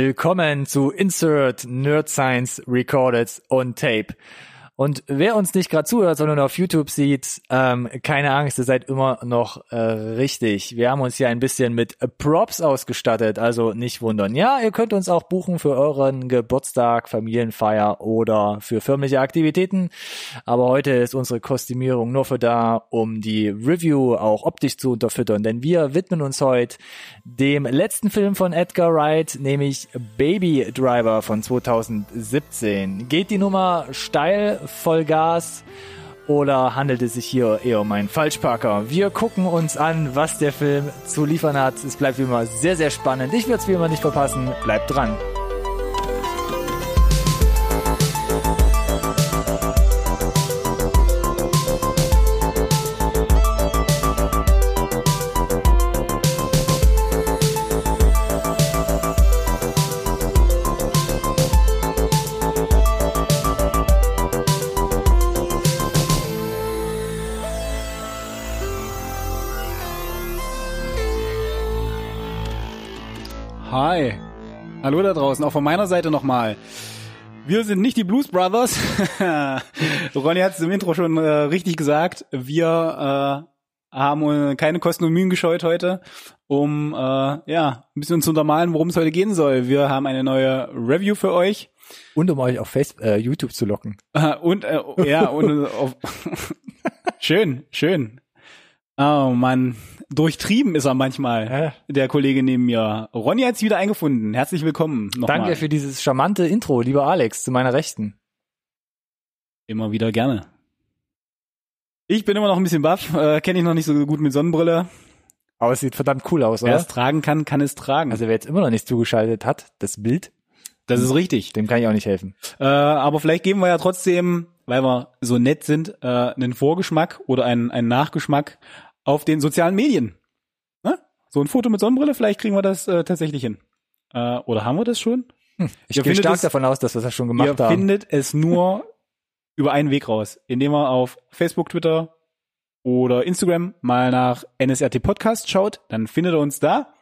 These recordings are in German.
Willkommen zu Insert Nerd Science Recorded on Tape. Und wer uns nicht gerade zuhört, sondern auf YouTube sieht, ähm, keine Angst, ihr seid immer noch äh, richtig. Wir haben uns hier ein bisschen mit Props ausgestattet, also nicht wundern. Ja, ihr könnt uns auch buchen für euren Geburtstag, Familienfeier oder für firmliche Aktivitäten. Aber heute ist unsere Kostümierung nur für da, um die Review auch optisch zu unterfüttern. Denn wir widmen uns heute dem letzten Film von Edgar Wright, nämlich Baby Driver von 2017. Geht die Nummer steil Vollgas oder handelt es sich hier eher um einen Falschparker? Wir gucken uns an, was der Film zu liefern hat. Es bleibt wie immer sehr, sehr spannend. Ich würde es wie immer nicht verpassen. Bleibt dran. Hallo da draußen, auch von meiner Seite nochmal. Wir sind nicht die Blues Brothers. Ronny hat es im Intro schon äh, richtig gesagt. Wir äh, haben keine Kosten und Mühen gescheut heute, um äh, ja ein bisschen zu untermalen, worum es heute gehen soll. Wir haben eine neue Review für euch. Und um euch auf Facebook, äh, YouTube zu locken. und äh, ja, und auf schön, schön. Oh Mann, durchtrieben ist er manchmal, Ja. der Kollege neben mir. Ronny hat's wieder eingefunden. Herzlich willkommen. Nochmal. Danke für dieses charmante Intro, lieber Alex, zu meiner Rechten. Immer wieder gerne. Ich bin immer noch ein bisschen baff, äh, kenne ich noch nicht so gut mit Sonnenbrille. Aber es sieht verdammt cool aus, Wer oder? es tragen kann, kann es tragen. Also wer jetzt immer noch nicht zugeschaltet hat, das Bild, das ist richtig. dem kann ich auch nicht helfen. Äh, aber vielleicht geben wir ja trotzdem, weil wir so nett sind, äh, einen Vorgeschmack oder einen, einen Nachgeschmack auf den sozialen Medien. Ne? So ein Foto mit Sonnenbrille, vielleicht kriegen wir das äh, tatsächlich hin. Äh, oder haben wir das schon? Ich Ihr gehe stark es- davon aus, dass wir das schon Ihr gemacht haben. findet es nur über einen Weg raus, indem ihr auf Facebook, Twitter oder Instagram mal nach NSRT Podcast schaut, dann findet ihr uns da.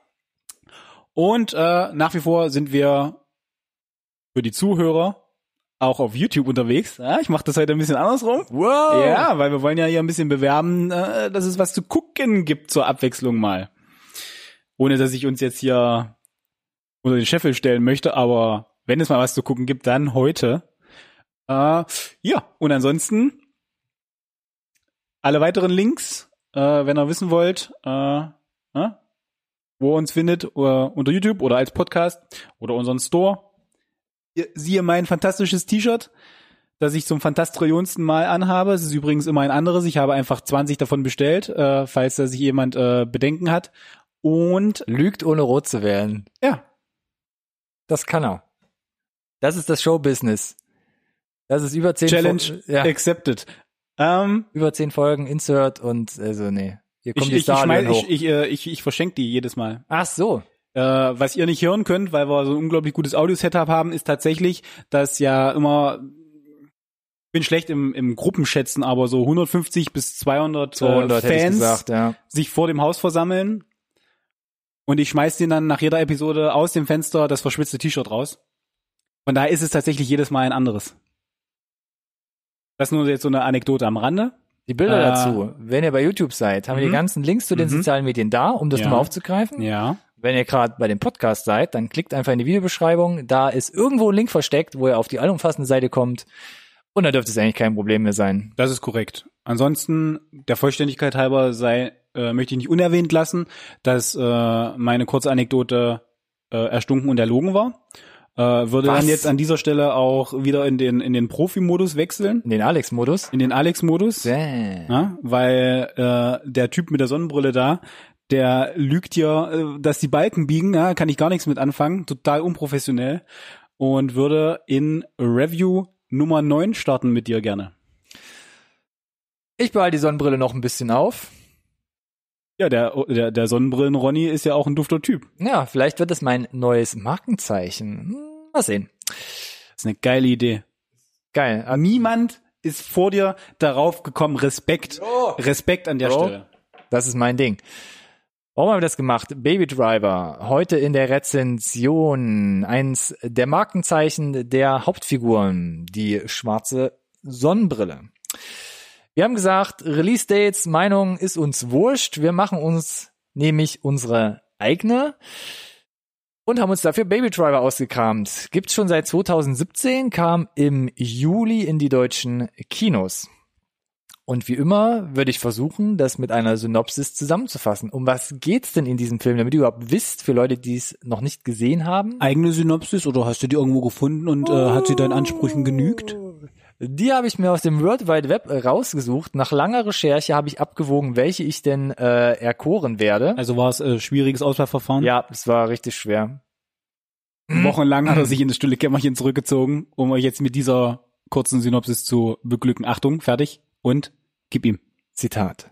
Und äh, nach wie vor sind wir für die Zuhörer auch auf YouTube unterwegs. Ja, ich mache das heute ein bisschen andersrum. Wow! Ja, weil wir wollen ja hier ein bisschen bewerben, äh, dass es was zu gucken gibt zur Abwechslung mal. Ohne dass ich uns jetzt hier unter den Scheffel stellen möchte, aber wenn es mal was zu gucken gibt, dann heute. Äh, ja, und ansonsten alle weiteren Links, äh, wenn ihr wissen wollt, äh, äh, wo ihr uns findet, äh, unter YouTube oder als Podcast oder unseren Store. Ihr- Siehe mein fantastisches T-Shirt das ich zum fantastrillionsten Mal anhabe. Es ist übrigens immer ein anderes. Ich habe einfach 20 davon bestellt, äh, falls da sich jemand äh, Bedenken hat. Und Lügt ohne rot zu werden. ja, Das kann er. Das ist das Showbusiness. Das ist über zehn Challenge Fol- ja, accepted. Ähm, über zehn Folgen Insert und also nee. Hier kommt ich, die ich, ich, schmeiß, hoch. ich, ich, äh, ich, ich verschenke die jedes Mal. Ach so. Äh, was ihr nicht hören könnt, weil wir so ein unglaublich gutes Audio-Setup haben, ist tatsächlich, dass ja immer ich bin schlecht im, im Gruppenschätzen, aber so 150 bis 200, 200 äh, Fans gesagt, ja. sich vor dem Haus versammeln und ich schmeiß den dann nach jeder Episode aus dem Fenster das verschwitzte T-Shirt raus. Von daher ist es tatsächlich jedes Mal ein anderes. Das ist nur jetzt so eine Anekdote am Rande. Die Bilder Äh, dazu, wenn ihr bei YouTube seid, haben wir die mhm. ganzen Links zu den Mhm. sozialen Medien da, um das Ja. nochmal aufzugreifen. Ja. Wenn ihr gerade bei dem Podcast seid, dann klickt einfach in die Videobeschreibung. Da ist irgendwo ein Link versteckt, wo ihr auf die allumfassende Seite kommt. Und da dürfte es eigentlich kein Problem mehr sein. Das ist korrekt. Ansonsten, der Vollständigkeit halber sei, äh, möchte ich nicht unerwähnt lassen, dass äh, meine kurze Anekdote äh, erstunken und erlogen war. Äh, würde Was? dann jetzt an dieser Stelle auch wieder in den in den Profi-Modus wechseln, In den Alex-Modus. in den Alex-Modus. Ja, weil äh, der Typ mit der Sonnenbrille da, der lügt ja, äh, dass die Balken biegen, ja, kann ich gar nichts mit anfangen, total unprofessionell und würde in Review Nummer 9 starten mit dir gerne. Ich behalte die Sonnenbrille noch ein bisschen auf. Ja, der, der, der Sonnenbrillen-Ronny ist ja auch ein dufter Typ. Ja, vielleicht wird es mein neues Markenzeichen. Hm, Mal sehen. Das ist eine geile Idee. Geil. Niemand ist vor dir darauf gekommen. Respekt. Respekt an der Bro. Stelle. Das ist mein Ding. Warum haben wir das gemacht? Baby Driver, heute in der Rezension, eins der Markenzeichen der Hauptfiguren, die schwarze Sonnenbrille. Wir haben gesagt, Release Dates, Meinung ist uns wurscht. Wir machen uns nämlich unsere eigene und haben uns dafür Baby Driver ausgekramt. Gibt's schon seit 2017, kam im Juli in die deutschen Kinos. Und wie immer würde ich versuchen, das mit einer Synopsis zusammenzufassen. Um was geht's denn in diesem Film, damit ihr überhaupt wisst, für Leute, die es noch nicht gesehen haben? Eigene Synopsis oder hast du die irgendwo gefunden und äh, hat sie deinen Ansprüchen genügt? Die habe ich mir aus dem World Wide Web rausgesucht. Nach langer Recherche habe ich abgewogen, welche ich denn äh, erkoren werde. Also war es äh, schwieriges Auswahlverfahren? Ja, es war richtig schwer. Wochenlang hat er sich in das stille Kämmerchen zurückgezogen, um euch jetzt mit dieser kurzen Synopsis zu beglücken. Achtung, fertig und gib ihm. Zitat.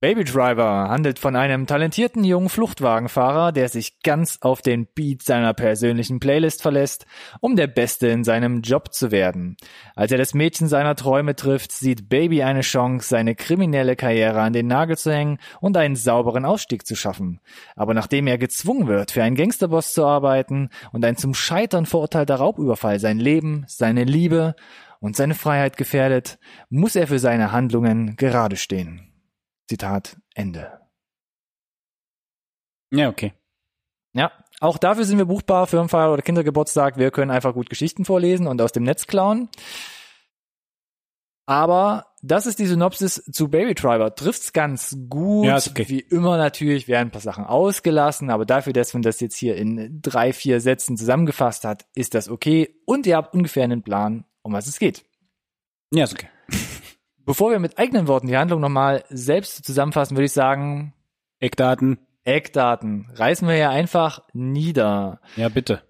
Baby Driver handelt von einem talentierten jungen Fluchtwagenfahrer, der sich ganz auf den Beat seiner persönlichen Playlist verlässt, um der Beste in seinem Job zu werden. Als er das Mädchen seiner Träume trifft, sieht Baby eine Chance, seine kriminelle Karriere an den Nagel zu hängen und einen sauberen Ausstieg zu schaffen. Aber nachdem er gezwungen wird, für einen Gangsterboss zu arbeiten und ein zum Scheitern verurteilter Raubüberfall sein Leben, seine Liebe und seine Freiheit gefährdet, muss er für seine Handlungen gerade stehen. Zitat Ende. Ja, okay. Ja, auch dafür sind wir buchbar, Firmenfeier oder Kindergeburtstag. Wir können einfach gut Geschichten vorlesen und aus dem Netz klauen. Aber das ist die Synopsis zu Baby Driver. Trifft's ganz gut. Ja, ist okay. Wie immer natürlich werden ein paar Sachen ausgelassen, aber dafür, dass man das jetzt hier in drei, vier Sätzen zusammengefasst hat, ist das okay. Und ihr habt ungefähr einen Plan, um was es geht. Ja, ist okay. Bevor wir mit eigenen Worten die Handlung nochmal selbst zusammenfassen, würde ich sagen, Eckdaten. Eckdaten. Reißen wir ja einfach nieder. Ja, bitte.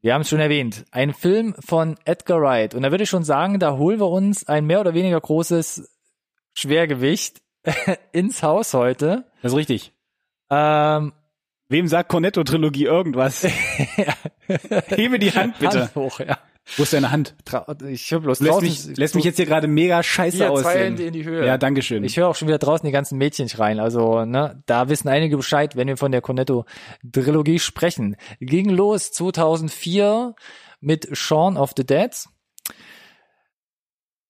Wir haben es schon erwähnt. Ein Film von Edgar Wright. Und da würde ich schon sagen, da holen wir uns ein mehr oder weniger großes Schwergewicht ins Haus heute. Das ist richtig. Ähm, Wem sagt Cornetto-Trilogie irgendwas? Hebe die Hand bitte. Hand hoch, ja. Wo ist deine Hand? Ich höre bloß Lässt draußen. mich, lässt mich jetzt hier gerade mega scheiße hier zwei aussehen. Hände in die Höhe. Ja, danke schön. Ich höre auch schon wieder draußen die ganzen Mädchen schreien. Also, ne, da wissen einige Bescheid, wenn wir von der Cornetto-Trilogie sprechen. Ging los 2004 mit Shaun of the Dead.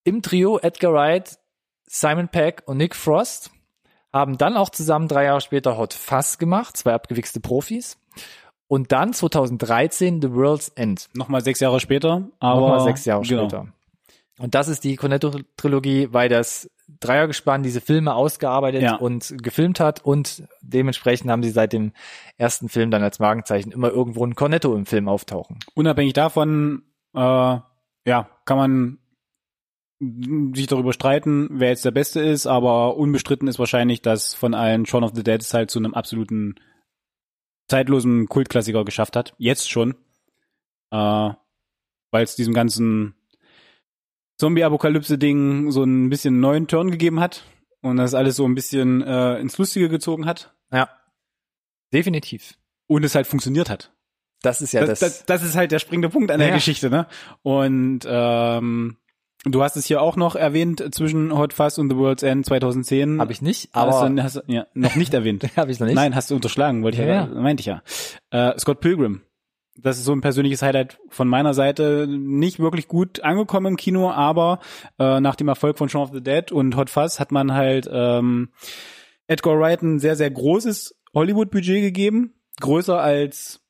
Im Trio Edgar Wright, Simon Peck und Nick Frost haben dann auch zusammen drei Jahre später Hot Fuzz gemacht, zwei abgewichste Profis. Und dann 2013 The World's End. Nochmal sechs Jahre später, aber Nochmal sechs Jahre genau. später. Und das ist die Cornetto-Trilogie, weil das Dreiergespann diese Filme ausgearbeitet Ja. und gefilmt hat und dementsprechend haben sie seit dem ersten Film dann als Markenzeichen immer irgendwo ein Cornetto im Film auftauchen. Unabhängig davon, äh, ja, kann man sich darüber streiten, wer jetzt der Beste ist, aber unbestritten ist wahrscheinlich, dass von allen Shaun of the Dead es halt zu einem absoluten zeitlosen Kultklassiker geschafft hat. Jetzt schon. Äh, weil es diesem ganzen Zombie-Apokalypse-Ding so ein bisschen neuen Turn gegeben hat und das alles so ein bisschen äh, ins Lustige gezogen hat Ja. Definitiv. und es halt funktioniert hat. Das ist ja das, das. das, das ist halt der springende Punkt an der Ja. Geschichte, ne? Und ähm, du hast es hier auch noch erwähnt zwischen Hot Fuzz und The World's End 2010. Habe ich nicht, aber hast du, hast, ja, noch nicht erwähnt. habe ich noch nicht. Nein, hast du unterschlagen, wollte ich ja, Ja, meinte ich ja. Äh, Scott Pilgrim. Das ist so ein persönliches Highlight von meiner Seite. Nicht wirklich gut angekommen im Kino, aber äh, nach dem Erfolg von Shaun of the Dead und Hot Fuzz hat man halt ähm, Edgar Wright ein sehr, sehr großes Hollywood-Budget gegeben. Größer als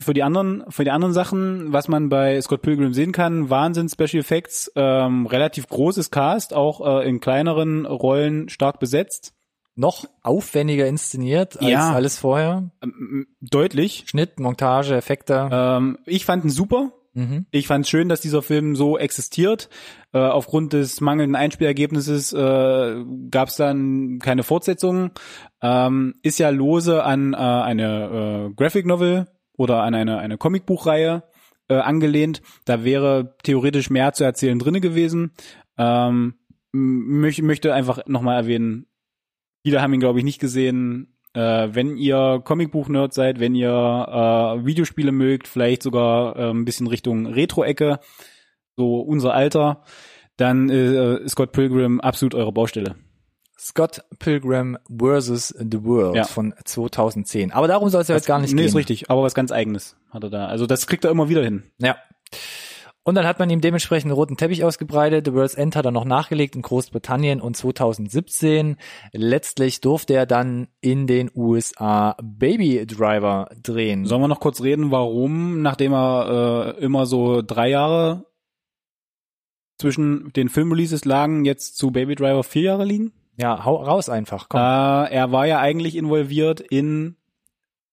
für die anderen, für die anderen Sachen, was man bei Scott Pilgrim sehen kann, Wahnsinn Special Effects, ähm, relativ großes Cast, auch äh, in kleineren Rollen stark besetzt. Noch aufwendiger inszeniert als Ja. alles vorher. Ähm, deutlich. Schnitt, Montage, Effekte. Ähm, ich fand ihn super. Mhm. Ich fand schön, dass dieser Film so existiert. Äh, aufgrund des mangelnden Einspielergebnisses äh, gab es dann keine Fortsetzung. Ähm, ist ja lose an äh, eine äh, Graphic Novel oder an eine, eine Comicbuchreihe äh, angelehnt. Da wäre theoretisch mehr zu erzählen drinne gewesen. Ähm, m- möchte, einfach nochmal erwähnen, viele haben ihn, glaube ich, nicht gesehen. Äh, wenn ihr Comicbuch-Nerd seid, wenn ihr äh, Videospiele mögt, vielleicht sogar äh, ein bisschen Richtung Retro-Ecke, so unser Alter, dann äh, ist Scott Pilgrim absolut eure Baustelle. Scott Pilgrim vs. The World Ja. von 2010. Aber darum soll es ja jetzt gar nicht nee, gehen. ist richtig, aber was ganz eigenes hat er da. Also das kriegt er immer wieder hin. Ja. Und dann hat man ihm dementsprechend einen roten Teppich ausgebreitet. The World's End hat er noch nachgelegt in Großbritannien und 2017. Letztlich durfte er dann in den USA Baby Driver drehen. Sollen wir noch kurz reden, warum, nachdem er äh, immer so drei Jahre zwischen den Filmreleases lagen, jetzt zu Baby Driver vier Jahre liegen? Ja, hau raus einfach, komm. Äh, er war ja eigentlich involviert in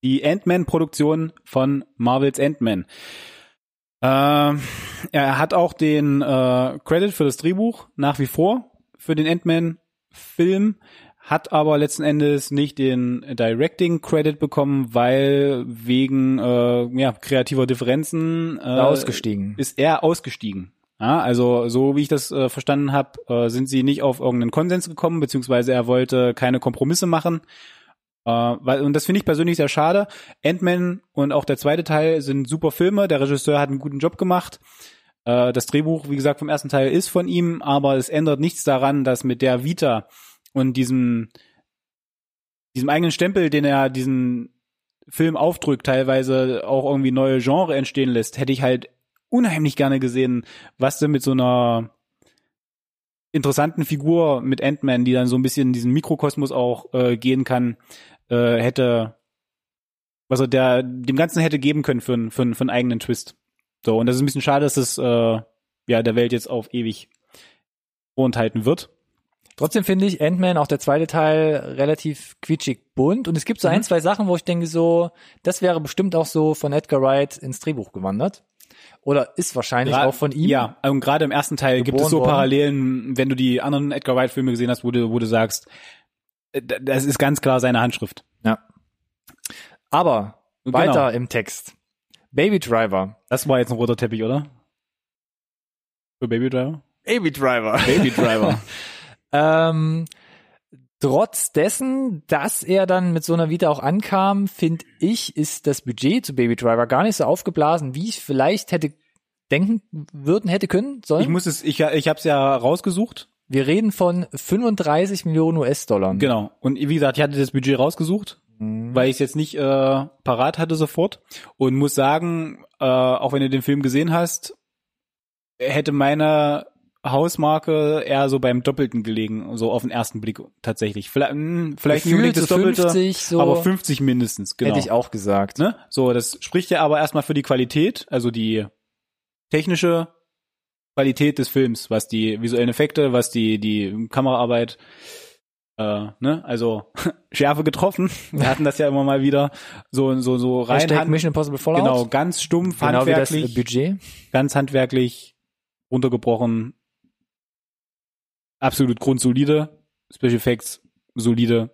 die Ant-Man-Produktion von Marvels Ant-Man. Äh, er hat auch den äh, Credit für das Drehbuch nach wie vor für den Ant-Man-Film, hat aber letzten Endes nicht den Directing-Credit bekommen, weil wegen äh, ja, kreativer Differenzen äh, Ausgestiegen. ist er ausgestiegen. Ja, also so wie ich das äh, verstanden habe, äh, sind sie nicht auf irgendeinen Konsens gekommen, beziehungsweise er wollte keine Kompromisse machen. Äh, weil, und das finde ich persönlich sehr schade. Ant-Man und auch der zweite Teil sind super Filme. Der Regisseur hat einen guten Job gemacht. Äh, das Drehbuch, wie gesagt, vom ersten Teil ist von ihm, aber es ändert nichts daran, dass mit der Vita und diesem, diesem eigenen Stempel, den er diesen Film aufdrückt, teilweise auch irgendwie neue Genre entstehen lässt, hätte ich halt unheimlich gerne gesehen, was denn mit so einer interessanten Figur mit Ant-Man, die dann so ein bisschen in diesen Mikrokosmos auch äh, gehen kann, äh, hätte, was er der dem Ganzen hätte geben können für, einen- für, einen- für einen eigenen Twist. So, und das ist ein bisschen schade, dass es äh, ja der Welt jetzt auf ewig vorenthalten wird. Trotzdem finde ich Ant-Man, auch der zweite Teil, relativ quietschig bunt. Und es gibt so Mhm. ein, zwei Sachen, wo ich denke so, das wäre bestimmt auch so von Edgar Wright ins Drehbuch gewandert. Oder ist wahrscheinlich Gra- auch von ihm. Ja, und gerade im ersten Teil gibt es so worden. Parallelen, wenn du die anderen Edgar Wright Filme gesehen hast, wo du, wo du sagst, äh, das ist ganz klar seine Handschrift. ja. Aber Genau. weiter im Text. Baby Driver. Das war jetzt ein roter Teppich, oder? Für Baby Driver? Baby Driver. Baby Driver. Ähm, trotz dessen, dass er dann mit so einer Vita auch ankam, finde ich, ist das Budget zu Baby Driver gar nicht so aufgeblasen, wie ich vielleicht hätte denken würden, hätte können sollen. ich muss es, ich, ich habe es ja rausgesucht. Wir reden von 35 Millionen US-Dollar. Genau. Und wie gesagt, ich hatte das Budget rausgesucht, Mhm. weil ich es jetzt nicht äh, parat hatte sofort. Und muss sagen, äh, auch wenn du den Film gesehen hast, hätte meine Hausmarke eher so beim Doppelten gelegen, so auf den ersten Blick tatsächlich. Vielleicht, mh, vielleicht nicht unbedingt das Doppelte, 50, so aber 50 mindestens, genau. hätte ich auch gesagt. Ne? So, das spricht ja aber erstmal für die Qualität, also die technische Qualität des Films, was die visuellen Effekte, was die die Kameraarbeit, äh, ne, also Schärfe getroffen. Wir hatten das ja immer mal wieder so so so rein Hashtag hand, Mission Impossible Fallout. genau ganz stumpf genau wie das handwerklich, Budget. ganz handwerklich runtergebrochen, absolut grundsolide, Special Effects solide.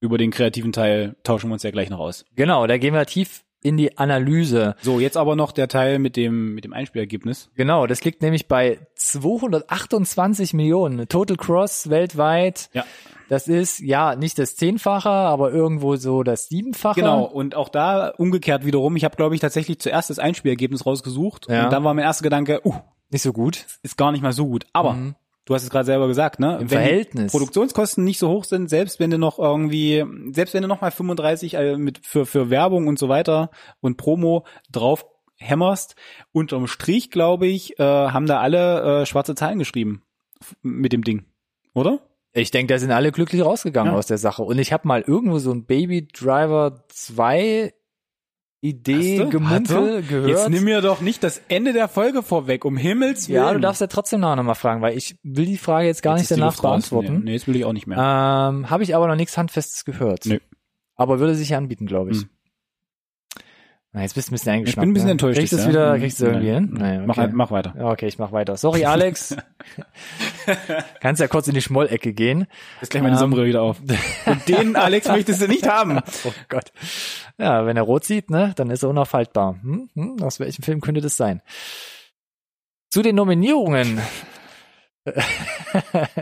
Über den kreativen Teil tauschen wir uns ja gleich noch aus. Genau, da gehen wir tief in die Analyse. So, jetzt aber noch der Teil mit dem, mit dem Einspielergebnis. Genau, das liegt nämlich bei 228 Millionen. Total Cross weltweit. Ja. Das ist ja nicht das Zehnfache, aber irgendwo so das Siebenfache. Genau, und auch da umgekehrt wiederum. Ich habe, glaube ich, tatsächlich zuerst das Einspielergebnis rausgesucht. Ja. Und dann war mein erster Gedanke, uh, Nicht so gut. ist gar nicht mal so gut. Aber Mhm. Du hast es gerade selber gesagt, ne? Im wenn Verhältnis. Produktionskosten nicht so hoch sind, selbst wenn du noch irgendwie, selbst wenn du noch mal 35 äh, mit für für Werbung und so weiter und Promo drauf hämmerst, unterm Strich, glaube ich, äh, haben da alle äh, schwarze Zahlen geschrieben mit dem Ding, oder? Ich denke, da sind alle glücklich rausgegangen Ja. aus der Sache. Und ich habe mal irgendwo so ein Baby Driver 2 Idee? Gemunkel gehört. Jetzt nimm mir doch nicht das Ende der Folge vorweg, um Himmels Willen. ja, du darfst ja trotzdem nachher nochmal fragen, weil ich will die Frage jetzt gar Jetzt nicht danach beantworten. Nee, nee, jetzt will ich auch nicht mehr. Ähm, habe ich aber noch nichts Handfestes gehört. Nö. Aber würde sich anbieten, glaube ich. Hm. Jetzt bist du ein bisschen eingeschnappt. ich bin ein bisschen ne? enttäuscht. Kriegst du es ja. wieder, kriegst du irgendwie Nein. hin? Naja, okay. mach, mach weiter. Okay, ich mach weiter. Sorry, Alex. Kannst ja kurz in die Schmollecke gehen. Jetzt gleich meine Ähm. Sonnenbrille wieder auf. Und den Alex möchtest du nicht haben. Oh Gott. Ja, wenn er rot sieht, ne, dann ist er unaufhaltbar. Hm? Hm? Aus welchem Film könnte das sein? Zu den Nominierungen.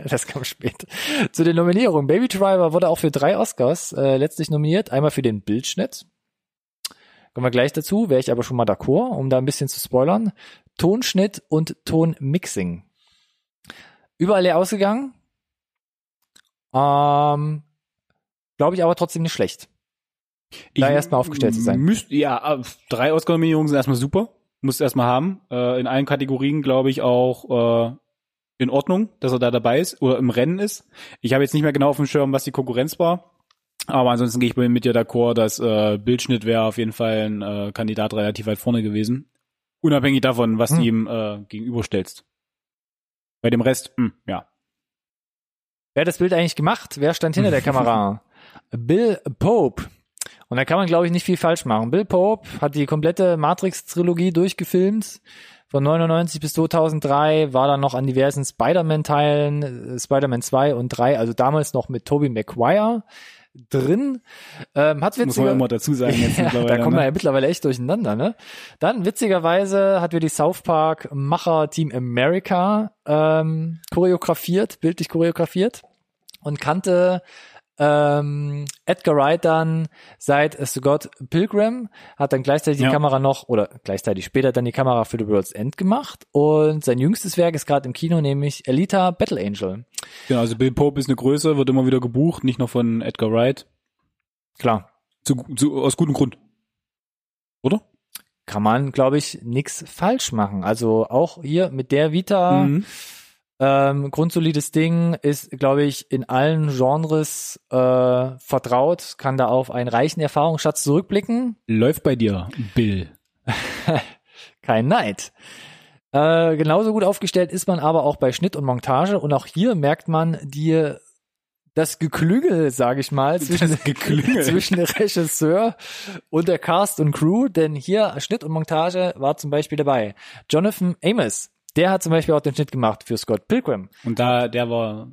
das kam später. Zu den Nominierungen. Baby Driver wurde auch für drei Oscars äh, letztlich nominiert. Einmal für den Bildschnitt. Kommen wir gleich dazu, wäre ich aber schon mal d'accord, um da ein bisschen zu spoilern. Tonschnitt und Tonmixing. Überall leer ausgegangen. Ähm, Glaube ich aber trotzdem nicht schlecht. Da erstmal aufgestellt zu sein. Müsst, ja, drei Oscar-Nominierungen sind erstmal super. Muss erstmal haben. Äh, in allen Kategorien, glaube ich, auch äh, in Ordnung, dass er da dabei ist oder im Rennen ist. Ich habe jetzt nicht mehr genau auf dem Schirm, was die Konkurrenz war. Aber ansonsten gehe ich mit dir d'accord, dass äh, Bildschnitt wäre auf jeden Fall ein äh, Kandidat relativ weit vorne gewesen. Unabhängig davon, was Hm. du ihm äh, gegenüberstellst. Bei dem Rest, hm, ja. Wer hat das Bild eigentlich gemacht? Wer stand hinter der Kamera? Bill Pope. Und da kann man, glaube ich, nicht viel falsch machen. Bill Pope hat die komplette Matrix-Trilogie durchgefilmt. Von 99 bis 2003 war dann noch an diversen Spider-Man-Teilen, äh, Spider-Man 2 und 3, also damals noch mit Tobey Maguire drin. Ähm, hat Muss man witziger, immer dazu sagen jetzt ja, da kommen wir ne? ja mittlerweile echt durcheinander, ne? Dann witzigerweise hat wir die South Park Macher Team America ähm, choreografiert, bildlich choreografiert und kannte ähm, Edgar Wright dann seit Scott Pilgrim, hat dann gleichzeitig die Ja. Kamera noch, oder gleichzeitig später dann die Kamera für The World's End gemacht und sein jüngstes Werk ist gerade im Kino, nämlich Elita Battle Angel. Genau, also Bill Pope ist eine Größe, wird immer wieder gebucht, nicht nur von Edgar Wright. Klar, Zu, zu, aus gutem Grund. Oder? kann man, glaube ich, nix falsch machen. Also auch hier mit der Vita, Mhm. Ähm, grundsolides Ding, ist, glaube ich, in allen Genres äh, vertraut, kann da auf einen reichen Erfahrungsschatz zurückblicken. Läuft bei dir, Bill. Kein Neid. Äh, genauso gut aufgestellt ist man aber auch bei Schnitt und Montage und auch hier merkt man die das Geklüngel, sage ich mal, zwischen, zwischen Regisseur und der Cast und Crew, denn hier Schnitt und Montage war zum Beispiel dabei. Jonathan Amos, der hat zum Beispiel auch den Schnitt gemacht für Scott Pilgrim. Und da, der war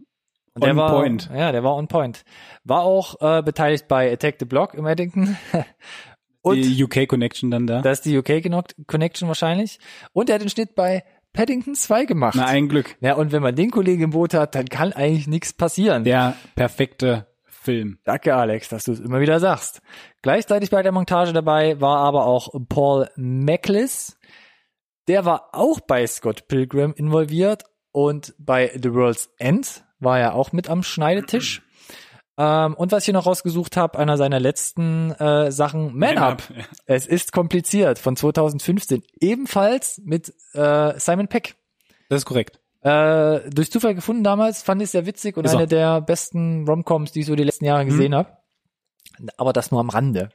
Und der On war, point. Ja, der war on point. War auch äh, beteiligt bei Attack the Block im Eddington. und die UK Connection dann da. das ist die UK Connection wahrscheinlich. Und er hat den Schnitt bei Paddington 2 gemacht. Na, ein Glück. Ja, und wenn man den Kollegen im Boot hat, dann kann eigentlich nichts passieren. Der perfekte Film. Danke, Alex, dass du es immer wieder sagst. Gleichzeitig bei der Montage dabei war aber auch Paul Maclis. Der war auch bei Scott Pilgrim involviert und bei The World's End war er auch mit am Schneidetisch. Ähm, und was ich hier noch rausgesucht habe, einer seiner letzten äh, Sachen, Man, Up. Ja. Es ist kompliziert von 2015. Ebenfalls mit äh, Simon Peck. Das ist korrekt. Äh, durch Zufall gefunden damals, fand ich sehr witzig und Ist eine der besten Romcoms, die ich so die letzten Jahre gesehen habe. Aber das nur am Rande.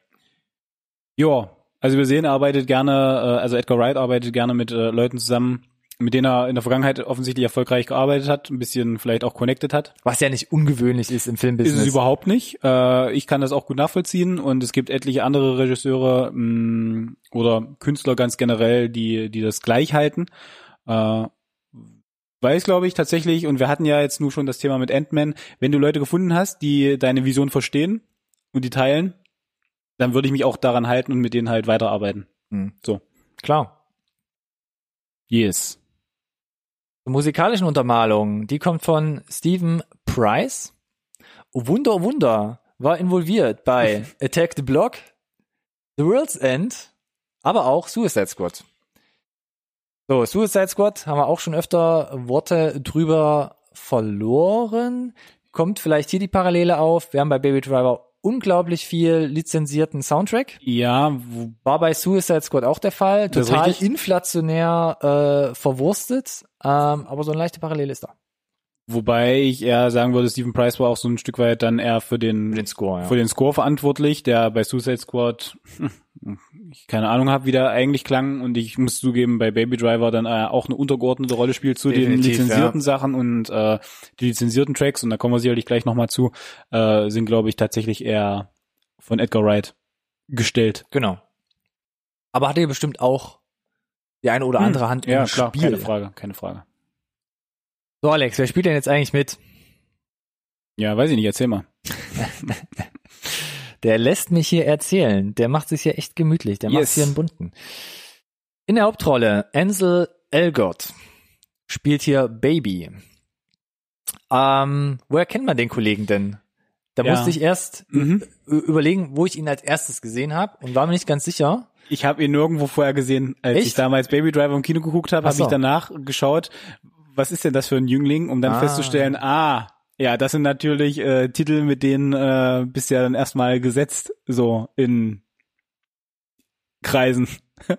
Ja, also wir sehen, er arbeitet gerne, äh, also Edgar Wright arbeitet gerne mit äh, Leuten zusammen, mit denen er in der Vergangenheit offensichtlich erfolgreich gearbeitet hat, ein bisschen vielleicht auch connected hat. Was ja nicht ungewöhnlich ist im Ist Filmbusiness. es überhaupt nicht. Äh, ich kann das auch gut nachvollziehen und es gibt etliche andere Regisseure mh, oder Künstler ganz generell, die, die das gleich halten. Weiß, glaube ich, tatsächlich, und wir hatten ja jetzt nur schon das Thema mit Ant-Man, wenn du Leute gefunden hast, die deine Vision verstehen und die teilen, dann würde ich mich auch daran halten und mit denen halt weiterarbeiten. Hm. So. Klar. Yes. Die musikalischen Untermalung, die kommt von Stephen Price. Oh Wunder, oh Wunder, war involviert bei Attack the Block, The World's End, aber auch Suicide Squad. So, Suicide Squad haben wir auch schon öfter Worte drüber verloren. Kommt vielleicht hier die Parallele auf. Wir haben bei Baby Driver unglaublich viel lizenzierten Soundtrack. Ja, War bei Suicide Squad auch der Fall. Total inflationär äh, verwurstet. Ähm, aber so eine leichte Parallele ist da. Wobei ich eher sagen würde, Stephen Price war auch so ein Stück weit dann eher für den, Für den Score, ja. für den Score verantwortlich, der bei Suicide Squad hm, ich keine Ahnung habe, wie der eigentlich klang und ich muss zugeben, bei Baby Driver dann äh, auch eine untergeordnete Rolle spielt zu den Definitiv, lizenzierten Sachen und äh, die lizenzierten Tracks und da kommen wir sicherlich gleich nochmal zu, äh, sind glaube ich tatsächlich eher von Edgar Wright gestellt. Genau. Aber hat er bestimmt auch die eine oder andere Hand Hm. ja, im klar, Spiel. keine Frage, keine Frage. So, Alex, wer spielt denn jetzt eigentlich mit? Ja, weiß ich nicht, erzähl mal. Der lässt mich hier erzählen. Der macht sich hier echt gemütlich. Der macht Yes. hier einen bunten. In der Hauptrolle Ansel Elgort spielt hier Baby. Ähm, woher kennt man den Kollegen denn? Da Ja. musste ich erst Mhm. überlegen, wo ich ihn als erstes gesehen habe und war mir nicht ganz sicher. Ich habe ihn nirgendwo vorher gesehen. Als Echt? ich damals Baby Driver im Kino geguckt habe, habe ich danach geschaut, was ist denn das für ein Jüngling, um dann Ah. festzustellen, ah, Ja, das sind natürlich äh, Titel, mit denen äh, bist du ja dann erstmal gesetzt, so in Kreisen.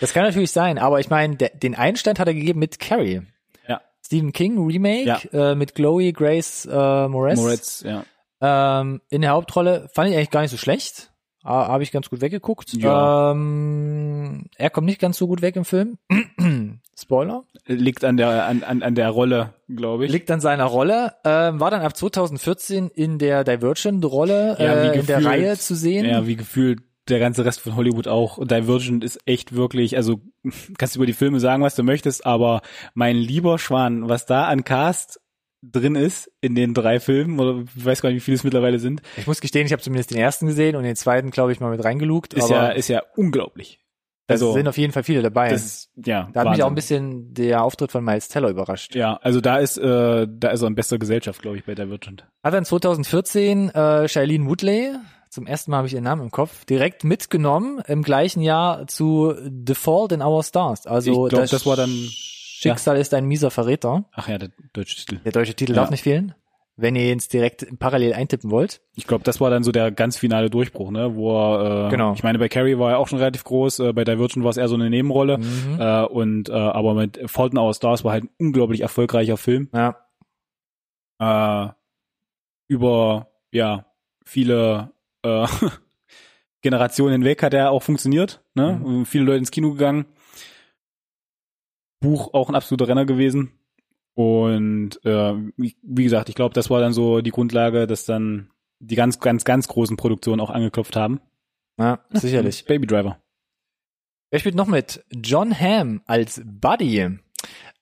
Das kann natürlich sein, aber ich meine, den Einstand hat er gegeben mit Carrie. Ja. Stephen King Remake äh, mit Chloe Grace äh, Moretz. Moritz, ja. Ähm, in der Hauptrolle fand ich eigentlich gar nicht so schlecht. Ha- Habe ich ganz gut weggeguckt. Ja. Ähm, er kommt nicht ganz so gut weg im Film. Spoiler. Liegt an der an, an, an der Rolle, glaube ich. Liegt an seiner Rolle. Ähm, war dann ab 2014 in der Divergent-Rolle Ja, äh, in der. Reihe zu sehen. Ja, wie gefühlt der ganze Rest von Hollywood auch. Divergent ist echt wirklich, also kannst du über die Filme sagen, was du möchtest, aber mein lieber Schwan, was da an Cast drin ist in den drei Filmen, oder ich weiß gar nicht, wie viele es mittlerweile sind, Ich muss gestehen, ich habe zumindest den ersten gesehen und den zweiten, glaube ich, mal mit reingelugt. ist ja, ist ja unglaublich. Es Also, sind auf jeden Fall viele dabei. das ja, da hat mich auch Wahnsinn. ein bisschen der Auftritt von Miles Teller überrascht. Ja, also da ist, äh, da ist er in bester Gesellschaft, glaube ich, bei Divergent. Hat dann 2014 äh, Shailene Woodley, zum ersten Mal habe ich ihren Namen im Kopf, direkt mitgenommen im gleichen Jahr zu The Fault in Our Stars. Also Ich glaub, das war dann- Schicksal ist ein mieser Verräter. Ach ja, der deutsche Titel. Der deutsche Titel Ja. darf nicht fehlen. Wenn ihr jetzt direkt parallel eintippen wollt. Ich glaube, das war dann so der ganz finale Durchbruch, ne? Wo er, äh, Genau. ich meine, bei Carrie war er auch schon relativ groß, äh, bei Divergent war es eher so eine Nebenrolle. Mhm. Äh, und äh, aber mit Fault in Our Stars war halt ein unglaublich erfolgreicher Film. Ja. Äh, über ja viele äh, Generationen hinweg hat er auch funktioniert. Ne? Mhm. Viele Leute ins Kino gegangen. Buch auch ein absoluter Renner gewesen. Und äh, wie gesagt, ich glaube, das war dann so die Grundlage, dass dann die ganz, ganz, ganz großen Produktionen auch angeklopft haben. ja, sicherlich. Baby Driver. Wer spielt noch mit? John Hamm als Buddy.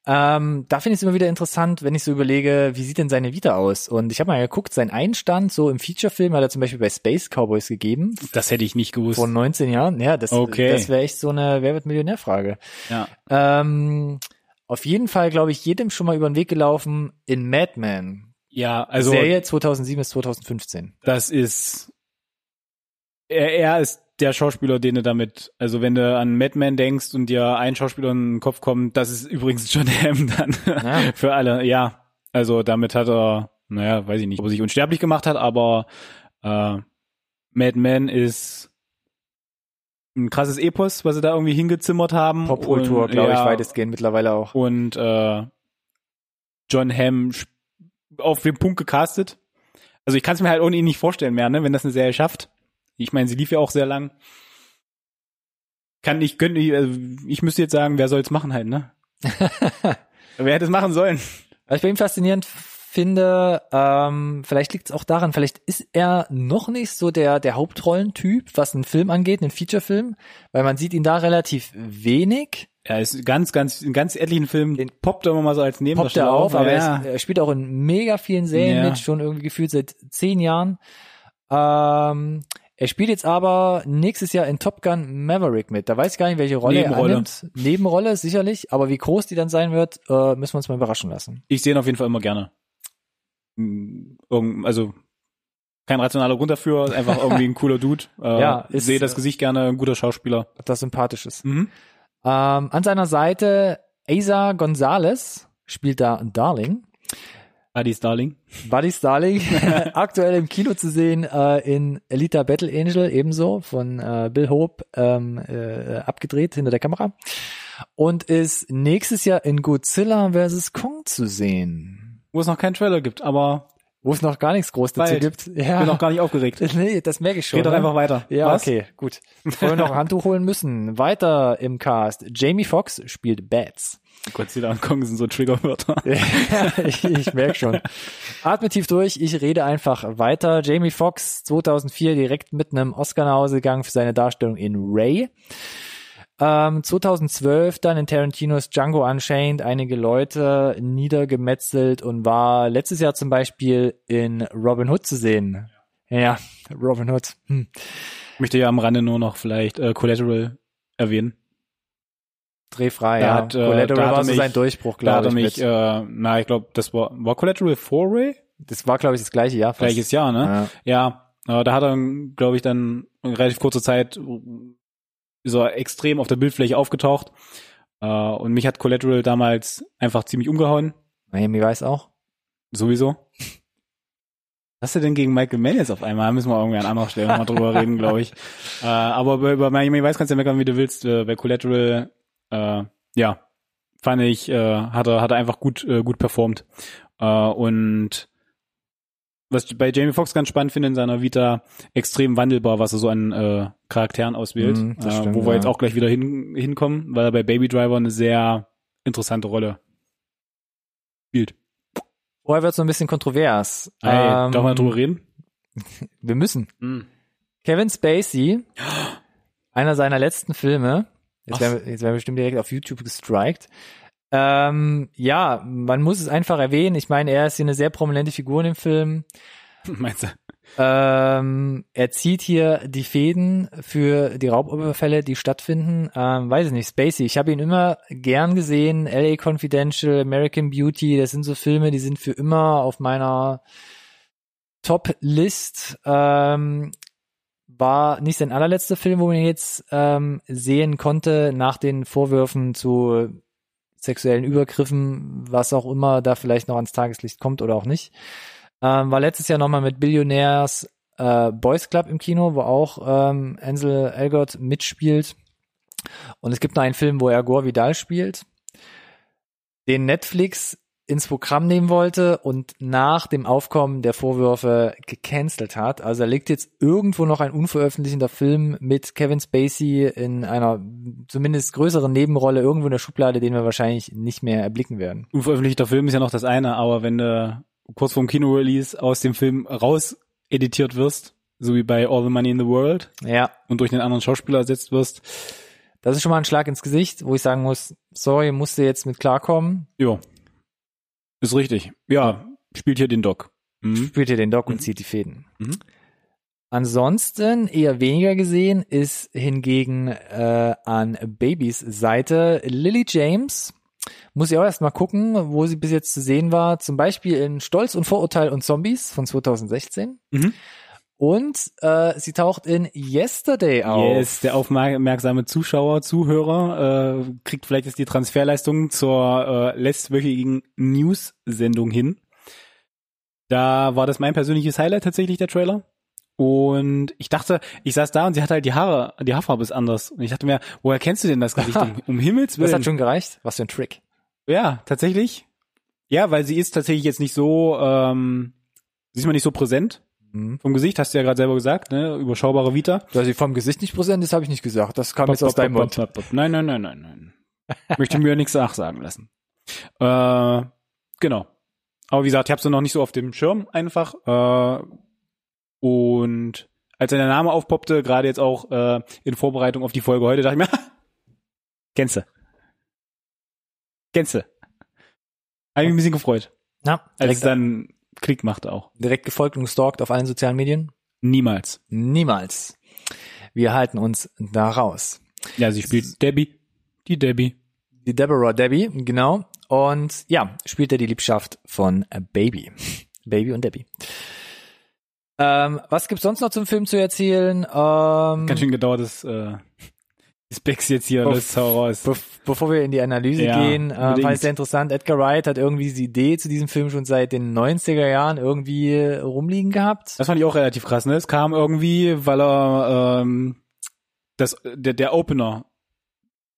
Ähm, da finde ich es immer wieder interessant, wenn ich so überlege, wie sieht denn seine Vita aus? Und ich habe mal geguckt, sein Einstand so im Featurefilm hat er zum Beispiel bei Space Cowboys gegeben, Das hätte ich nicht gewusst. vor 19 Jahren. Ja, das, Okay. das wäre echt so eine Wer wird Millionär-Frage. ja. Ähm, auf jeden Fall, glaube ich, jedem schon mal über den Weg gelaufen in Mad Men. ja, also Serie 2007 bis 2015. das ist er, er ist der Schauspieler, den du damit, also wenn du an Mad Men denkst und dir ein Schauspieler in den Kopf kommt, das ist übrigens John Hamm dann Ja. für alle. Ja, also damit hat er, naja, weiß ich nicht, ob er sich unsterblich gemacht hat, aber äh, Mad Men ist ein krasses Epos, was sie da irgendwie hingezimmert haben. Popkultur, glaube ich, ja, weitestgehend mittlerweile auch. und äh, John Hamm auf den Punkt gecastet. Also ich kann es mir halt ohne ihn nicht vorstellen mehr, ne, wenn das eine Serie schafft. Ich meine, sie lief ja auch sehr lang. Kann ich, könnte ich, also ich müsste jetzt sagen, wer soll's machen halt, ne? wer hätte es machen sollen? Was ich ihm faszinierend finde, ähm, vielleicht liegt es auch daran, vielleicht ist er noch nicht so der, der Hauptrollentyp, was einen Film angeht, einen Featurefilm, weil man sieht ihn da relativ wenig, Er ist ganz, ganz, in ganz etlichen Filmen, den poppt er immer mal so als Nebendarsteller er auf, aber ja. er, ist, er spielt auch in mega vielen Serien Ja. mit, schon irgendwie gefühlt seit zehn Jahren. Ähm, er spielt jetzt aber nächstes Jahr in Top Gun Maverick mit. Da weiß ich gar nicht, welche Rolle Nebenrolle. er annimmt. Nebenrolle, sicherlich. Aber wie groß die dann sein wird, äh, müssen wir uns mal überraschen lassen. Ich sehe ihn auf jeden Fall immer gerne. Mm, also kein rationaler Grund dafür, einfach irgendwie ein cooler Dude. Äh, Ja, ist, sehe das äh, Gesicht gerne, ein guter Schauspieler. Das Sympathisches. Mhm. Ähm, an seiner Seite Asa Gonzalez spielt da Darling. Buddy's Darling. Buddy Starling, aktuell im Kino zu sehen äh, in Elita Battle Angel, ebenso von äh, Bill Hope ähm, äh, abgedreht hinter der Kamera. Und ist nächstes Jahr in Godzilla vs. Kong zu sehen. Wo es noch keinen Trailer gibt, aber Wo es noch gar nichts groß dazu Bald. gibt. ich Ja, bin noch gar nicht aufgeregt. nee, das merke ich schon. Red doch ne? einfach weiter. Ja, Was? okay, gut. Bevor wir noch ein Handtuch holen müssen. Weiter im Cast. Jamie Foxx spielt Bats. Godzilla und Kong sind so Triggerwörter. Ja, ich, ich merke schon. Atme tief durch, ich rede einfach weiter. Jamie Foxx 2004 direkt mit einem Oscar nach Hause gegangen für seine Darstellung in Ray. Ähm, 2012 dann in Tarantinos Django Unchained einige Leute niedergemetzelt und war letztes Jahr zum Beispiel in Robin Hood zu sehen. Ja, Robin Hood. Hm. Ich möchte ja am Rande nur noch vielleicht äh, Collateral erwähnen. Drehfrei, Da ja. hat, äh, Collateral war so mich- sein Durchbruch, Da hat glaube er ich. mich, äh, na, ich glaube, das war, war Collateral 4 Ray? das war, glaube ich, das gleiche Jahr. fast. Gleiches Jahr, ne? Ja. Ja, äh, da hat er, glaube ich, dann in relativ kurzer Zeit ist er extrem auf der Bildfläche aufgetaucht. Äh, und mich hat Collateral damals einfach ziemlich umgehauen. Miami weiß auch. Sowieso. Was hast du denn gegen Michael jetzt auf einmal? Da müssen wir irgendwie an anderer Stelle nochmal drüber reden, glaube ich. Äh, aber über, über Miami Vice kannst du ja meckern, wie du willst. Äh, bei Collateral, äh, ja, fand ich, äh, hat er, hat er einfach gut, äh, gut performt. Äh, und was ich bei Jamie Foxx ganz spannend finde in seiner Vita, extrem wandelbar, was er so an äh, Charakteren auswählt, das äh, stimmt, wo wir ja. jetzt auch gleich wieder hin, hinkommen, weil er bei Baby Driver eine sehr interessante Rolle spielt. Vorher wird so ein bisschen kontrovers. Ey, Ähm, darf man drüber reden? Wir müssen. Kevin Spacey, einer seiner letzten Filme, jetzt Ach. werden, wir, jetzt werden wir bestimmt direkt auf YouTube gestrikt. Ähm, ja, man muss es einfach erwähnen. Ich meine, er ist hier eine sehr prominente Figur in dem Film. Meinst du? Ähm, er zieht hier die Fäden für die Raubüberfälle, die stattfinden. Ähm, weiß ich nicht, Spacey. Ich habe ihn immer gern gesehen. LA Confidential, American Beauty, das sind so Filme, die sind für immer auf meiner Top-List. Ähm, war nicht sein allerletzter Film, wo man ihn jetzt ähm, sehen konnte nach den Vorwürfen zu sexuellen Übergriffen, was auch immer da vielleicht noch ans Tageslicht kommt oder auch nicht. Ähm, war letztes Jahr nochmal mit Billionaires äh, Boys Club im Kino, wo auch ähm, Ansel Elgort mitspielt. Und es gibt noch einen Film, wo er Gore Vidal spielt, den Netflix ins Programm nehmen wollte und nach dem Aufkommen der Vorwürfe gecancelt hat. Also da liegt jetzt irgendwo noch ein unveröffentlichter Film mit Kevin Spacey in einer zumindest größeren Nebenrolle irgendwo in der Schublade, den wir wahrscheinlich nicht mehr erblicken werden. Unveröffentlichter Film ist ja noch das eine, aber wenn du kurz vorm Kino-Release aus dem Film raus editiert wirst, so wie bei All the Money in the World Ja, und durch einen anderen Schauspieler ersetzt wirst, das ist schon mal ein Schlag ins Gesicht, wo ich sagen muss, sorry, musst du jetzt mit klarkommen. jo, ist richtig. Ja, spielt hier den Doc. Mhm. Spielt ihr den Doc und Mhm. zieht die Fäden. Mhm. Ansonsten eher weniger gesehen ist hingegen äh, an Babys Seite Lily James. Muss ich auch erst mal gucken, wo sie bis jetzt zu sehen war. Zum Beispiel in Stolz und Vorurteil und Zombies von 2016. Mhm. Und äh, sie taucht in Yesterday auf. Yes, der aufmerksame Zuschauer, Zuhörer äh, kriegt vielleicht jetzt die Transferleistung zur äh, letztwöchigen News-Sendung hin. Da war das mein persönliches Highlight tatsächlich, der Trailer. Und ich dachte, ich saß da und sie hat halt die Haare, die Haarfarbe ist anders. Und ich dachte mir, woher kennst du denn das Gesicht? Um, um Himmels Das Willen. hat schon gereicht. Was für ein Trick. Ja, tatsächlich. Ja, weil sie ist tatsächlich jetzt nicht so, ähm, sie ist mal nicht so präsent Mhm. vom Gesicht, hast du ja gerade selber gesagt, ne? Überschaubare Vita. Dass sie vom Gesicht nicht präsent ist, habe ich nicht gesagt. Das kam jetzt aus deinem Mund. Nein, nein, nein, nein, nein. Möchte mir nichts nachsagen lassen. Äh, genau. Aber wie gesagt, ich habe sie noch nicht so auf dem Schirm einfach. Äh, und als der Name aufpoppte, gerade jetzt auch äh, in Vorbereitung auf die Folge heute, dachte ich mir, kennst du. Kennst du. Habe ich mich ein bisschen gefreut. Ja, Als es dann Klick machte auch. direkt gefolgt und gestalkt auf allen sozialen Medien. Niemals. Niemals. Wir halten uns da raus. Ja, sie spielt Debbie. Die Debbie. Die Deborah Debbie, genau. Und ja, spielt er die Liebschaft von Baby. Baby und Debbie. Ähm, was gibt's sonst noch zum Film zu erzählen? Ähm, Ganz schön gedauert, das, äh, das Becks jetzt hier, das hau raus. Be bevor wir in die Analyse Ja, gehen, äh, fand ich sehr interessant. Edgar Wright hat irgendwie die Idee zu diesem Film schon seit den 90er Jahren irgendwie rumliegen gehabt. Das fand ich auch relativ krass, ne? Es kam irgendwie, weil er ähm, das der, der Opener,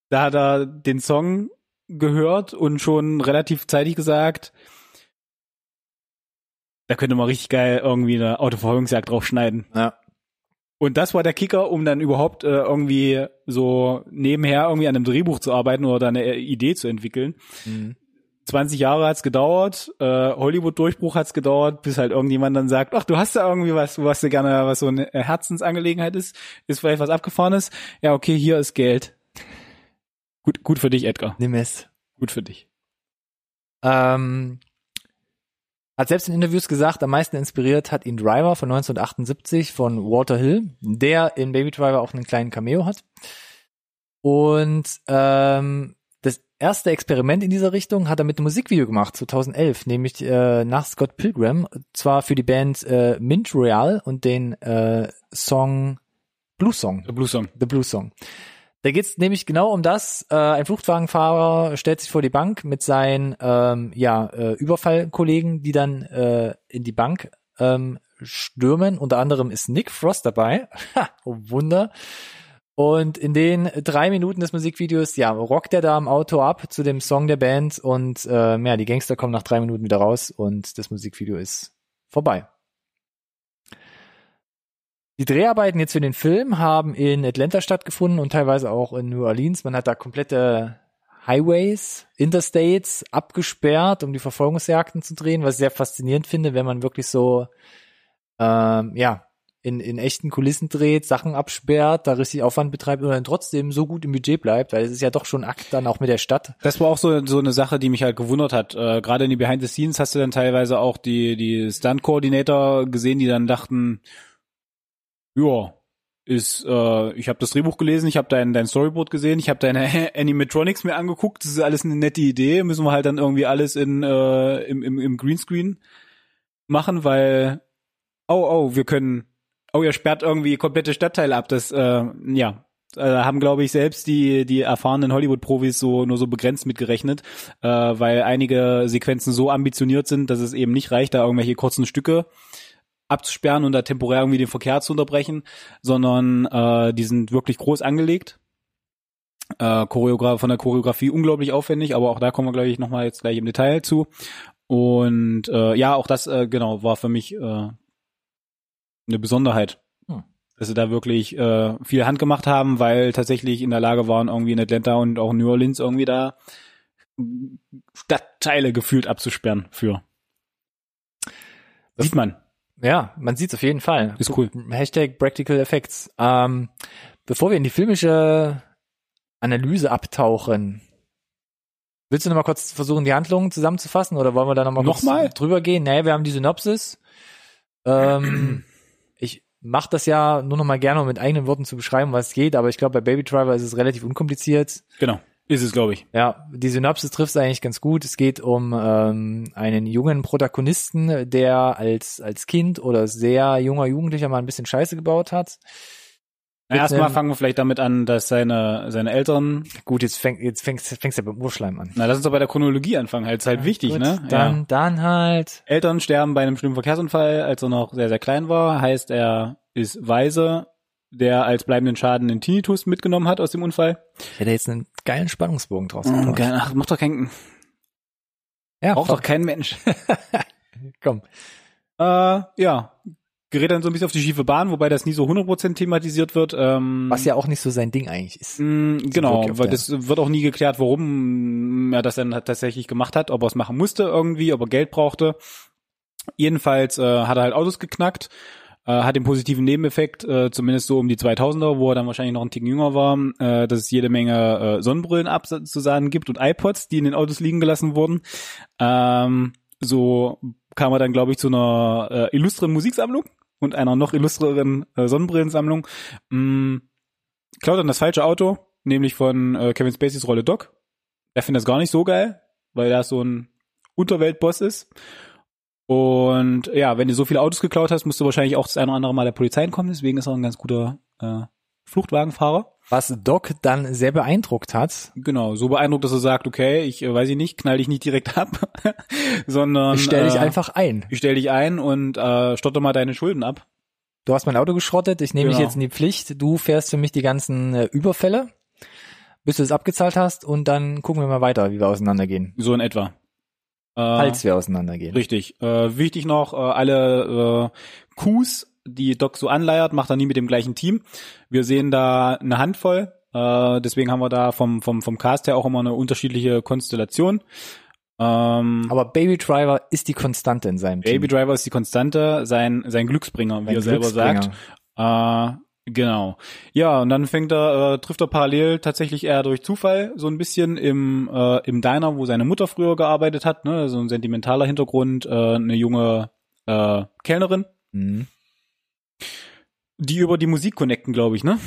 da hat er den Song gehört und schon relativ zeitig gesagt, da könnte man richtig geil irgendwie eine Autoverfolgungsjagd drauf schneiden. Ja. Und das war der Kicker, um dann überhaupt äh, irgendwie so nebenher irgendwie an einem Drehbuch zu arbeiten oder eine äh, Idee zu entwickeln. Mhm. 20 Jahre hat's gedauert, äh, Hollywood-Durchbruch hat's gedauert, bis halt irgendjemand dann sagt, ach, du hast da irgendwie was, was du gerne, was so eine Herzensangelegenheit ist, ist vielleicht was Abgefahrenes. Ja, okay, hier ist Geld. Gut, gut für dich, Edgar. Nimm es. Gut für dich. Ähm, hat selbst in Interviews gesagt, am meisten inspiriert hat ihn Driver von 1978 von Walter Hill, der in Baby Driver auch einen kleinen Cameo hat. Und ähm, das erste Experiment in dieser Richtung hat er mit einem Musikvideo gemacht, 2011, nämlich äh, nach Scott Pilgrim, zwar für die Band äh, Mint Royale und den äh, Song Blue Song. Der Blue Song. The Blue Song. Da geht's nämlich genau um das. Äh, ein Fluchtwagenfahrer stellt sich vor die Bank mit seinen ähm, ja, äh, Überfallkollegen, die dann äh, in die Bank ähm, stürmen. Unter anderem ist Nick Frost dabei. Ha, oh Wunder. Und in den drei Minuten des Musikvideos, ja, rockt er da im Auto ab zu dem Song der Band und äh, ja, die Gangster kommen nach drei Minuten wieder raus und das Musikvideo ist vorbei. Die Dreharbeiten jetzt für den Film haben in Atlanta stattgefunden und teilweise auch in New Orleans. Man hat da komplette Highways, Interstates abgesperrt, um die Verfolgungsjagden zu drehen, was ich sehr faszinierend finde, wenn man wirklich so ähm, ja in, in echten Kulissen dreht, Sachen absperrt, da richtig Aufwand betreibt und dann trotzdem so gut im Budget bleibt, weil es ist ja doch schon Akt dann auch mit der Stadt. Das war auch so, so eine Sache, die mich halt gewundert hat. Äh, Gerade in die Behind the Scenes hast du dann teilweise auch die, die Stunt-Coordinator gesehen, die dann dachten, ja, ist, äh, ich habe das Drehbuch gelesen, ich habe dein, dein Storyboard gesehen, ich habe deine Animatronics mir angeguckt, das ist alles eine nette Idee, müssen wir halt dann irgendwie alles in äh, im, im, im Greenscreen machen, weil oh, oh, wir können, oh, ihr sperrt irgendwie komplette Stadtteile ab, das, äh, ja, äh, haben, glaube ich, selbst die, die erfahrenen Hollywood-Profis so nur so begrenzt mitgerechnet, äh, weil einige Sequenzen so ambitioniert sind, dass es eben nicht reicht, da irgendwelche kurzen Stücke abzusperren und da temporär irgendwie den Verkehr zu unterbrechen, sondern äh, die sind wirklich groß angelegt. Äh, Choreograf von der Choreografie unglaublich aufwendig, aber auch da kommen wir, glaube ich, nochmal jetzt gleich im Detail zu. Und äh, ja, auch das, äh, genau, war für mich äh, eine Besonderheit. Hm. Dass sie da wirklich äh, viel Hand gemacht haben, weil tatsächlich in der Lage waren, irgendwie in Atlanta und auch New Orleans irgendwie da Stadtteile gefühlt abzusperren für. Das Sieht man. Ja, man sieht's auf jeden Fall. Ist cool. Hashtag Practical Effects. Ähm, bevor wir in die filmische Analyse abtauchen, willst du noch mal kurz versuchen, die Handlungen zusammenzufassen oder wollen wir da noch mal, noch mal? drüber gehen? Nee, wir haben die Synopsis. Ähm, ich mache das ja nur noch mal gerne, um mit eigenen Worten zu beschreiben, was geht, aber ich glaube, bei Baby Driver ist es relativ unkompliziert. Genau. Ist es, glaube ich. Ja, die Synopsis trifft es eigentlich ganz gut. Es geht um ähm, einen jungen Protagonisten, der als, als Kind oder sehr junger Jugendlicher mal ein bisschen Scheiße gebaut hat. Erstmal fangen wir vielleicht damit an, dass seine, seine Eltern. Gut, jetzt, fäng, jetzt fängst, fängst du beim Urschleim an. Na, lass uns doch bei der Chronologie anfangen. Halt, ist halt ja, wichtig, gut, ne? Dann, ja. dann halt. Eltern sterben bei einem schlimmen Verkehrsunfall, als er noch sehr, sehr klein war. Heißt, er ist weise, der als bleibenden Schaden den Tinnitus mitgenommen hat aus dem Unfall. Ich hätte jetzt einen geilen Spannungsbogen draus mm, geil, ach, macht doch kein, ja, braucht doch kein Mensch. Komm. Äh, ja, gerät dann so ein bisschen auf die schiefe Bahn, wobei das nie so 100% thematisiert wird. Ähm, Was ja auch nicht so sein Ding eigentlich ist. Mh, genau, weil das wird auch nie geklärt, warum er das dann tatsächlich gemacht hat, ob er es machen musste irgendwie, ob er Geld brauchte. Jedenfalls äh, hat er halt Autos geknackt äh, hat den positiven Nebeneffekt, äh, zumindest so um die 2000er, wo er dann wahrscheinlich noch ein Ticken jünger war, äh, dass es jede Menge äh, Sonnenbrillen abzusagen gibt und iPods, die in den Autos liegen gelassen wurden. Ähm, so kam er dann, glaube ich, zu einer äh, illustren Musiksammlung und einer noch illustreren äh, Sonnenbrillensammlung. Mm, klaut dann das falsche Auto, nämlich von äh, Kevin Spaceys Rolle Doc. Er findet das gar nicht so geil, weil er so ein Unterweltboss ist und ja, wenn du so viele Autos geklaut hast, musst du wahrscheinlich auch das eine oder andere Mal der Polizei kommen. Deswegen ist er ein ganz guter äh, Fluchtwagenfahrer. Was Doc dann sehr beeindruckt hat. Genau, so beeindruckt, dass er sagt, okay, ich äh, weiß ich nicht, knall dich nicht direkt ab, sondern ich stell dich äh, einfach ein. Ich stell dich ein und äh, stotter mal deine Schulden ab. Du hast mein Auto geschrottet, ich nehme genau. dich jetzt in die Pflicht, du fährst für mich die ganzen äh, Überfälle, bis du es abgezahlt hast und dann gucken wir mal weiter, wie wir auseinandergehen. So in etwa. Falls wir auseinandergehen. Richtig. Äh, wichtig noch, äh, alle äh, Coups, die Doc so anleiert, macht er nie mit dem gleichen Team. Wir sehen da eine Handvoll. Äh, deswegen haben wir da vom, vom, vom Cast her auch immer eine unterschiedliche Konstellation. Ähm, Aber Baby Driver ist die Konstante in seinem Baby Team. Baby Driver ist die Konstante, sein, sein Glücksbringer, wie sein er selber sagt. Äh, Genau. Ja, und dann fängt er, äh, trifft er parallel tatsächlich eher durch Zufall so ein bisschen im, äh, im Diner, wo seine Mutter früher gearbeitet hat, ne? So ein sentimentaler Hintergrund, äh, eine junge äh, Kellnerin. Mhm. Die über die Musik connecten, glaube ich, ne?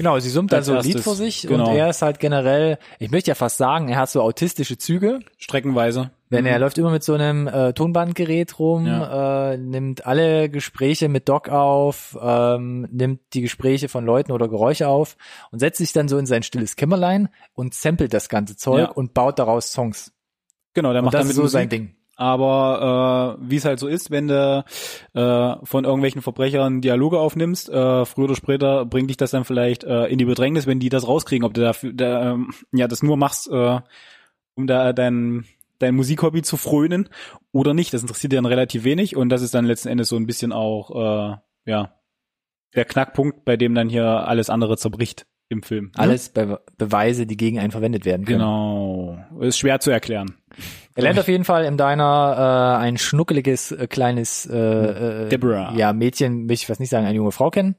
Genau, sie summt dann so ein Lied vor sich genau. und er ist halt generell, ich möchte ja fast sagen, er hat so autistische Züge. Streckenweise. Denn er mhm. läuft immer mit so einem äh, Tonbandgerät rum, ja. äh, nimmt alle Gespräche mit Doc auf, ähm, nimmt die Gespräche von Leuten oder Geräusche auf und setzt sich dann so in sein stilles Kämmerlein und samplet das ganze Zeug ja. und baut daraus Songs. Genau, der macht das damit so Musik. sein Ding. Aber äh, wie es halt so ist, wenn du äh, von irgendwelchen Verbrechern Dialoge aufnimmst, äh, früher oder später bringt dich das dann vielleicht äh, in die Bedrängnis, wenn die das rauskriegen, ob du dafür da, ähm, ja das nur machst, äh, um da dein dein Musikhobby zu frönen oder nicht. Das interessiert dir dann relativ wenig und das ist dann letzten Endes so ein bisschen auch äh, ja der Knackpunkt, bei dem dann hier alles andere zerbricht im Film. Alles Be Beweise, die gegen einen verwendet werden können. Genau. Ist schwer zu erklären. Er lernt auf jeden Fall im Diner äh, ein schnuckeliges äh, kleines äh, äh, Deborah. ja Mädchen, möchte ich fast nicht sagen, eine junge Frau kennen.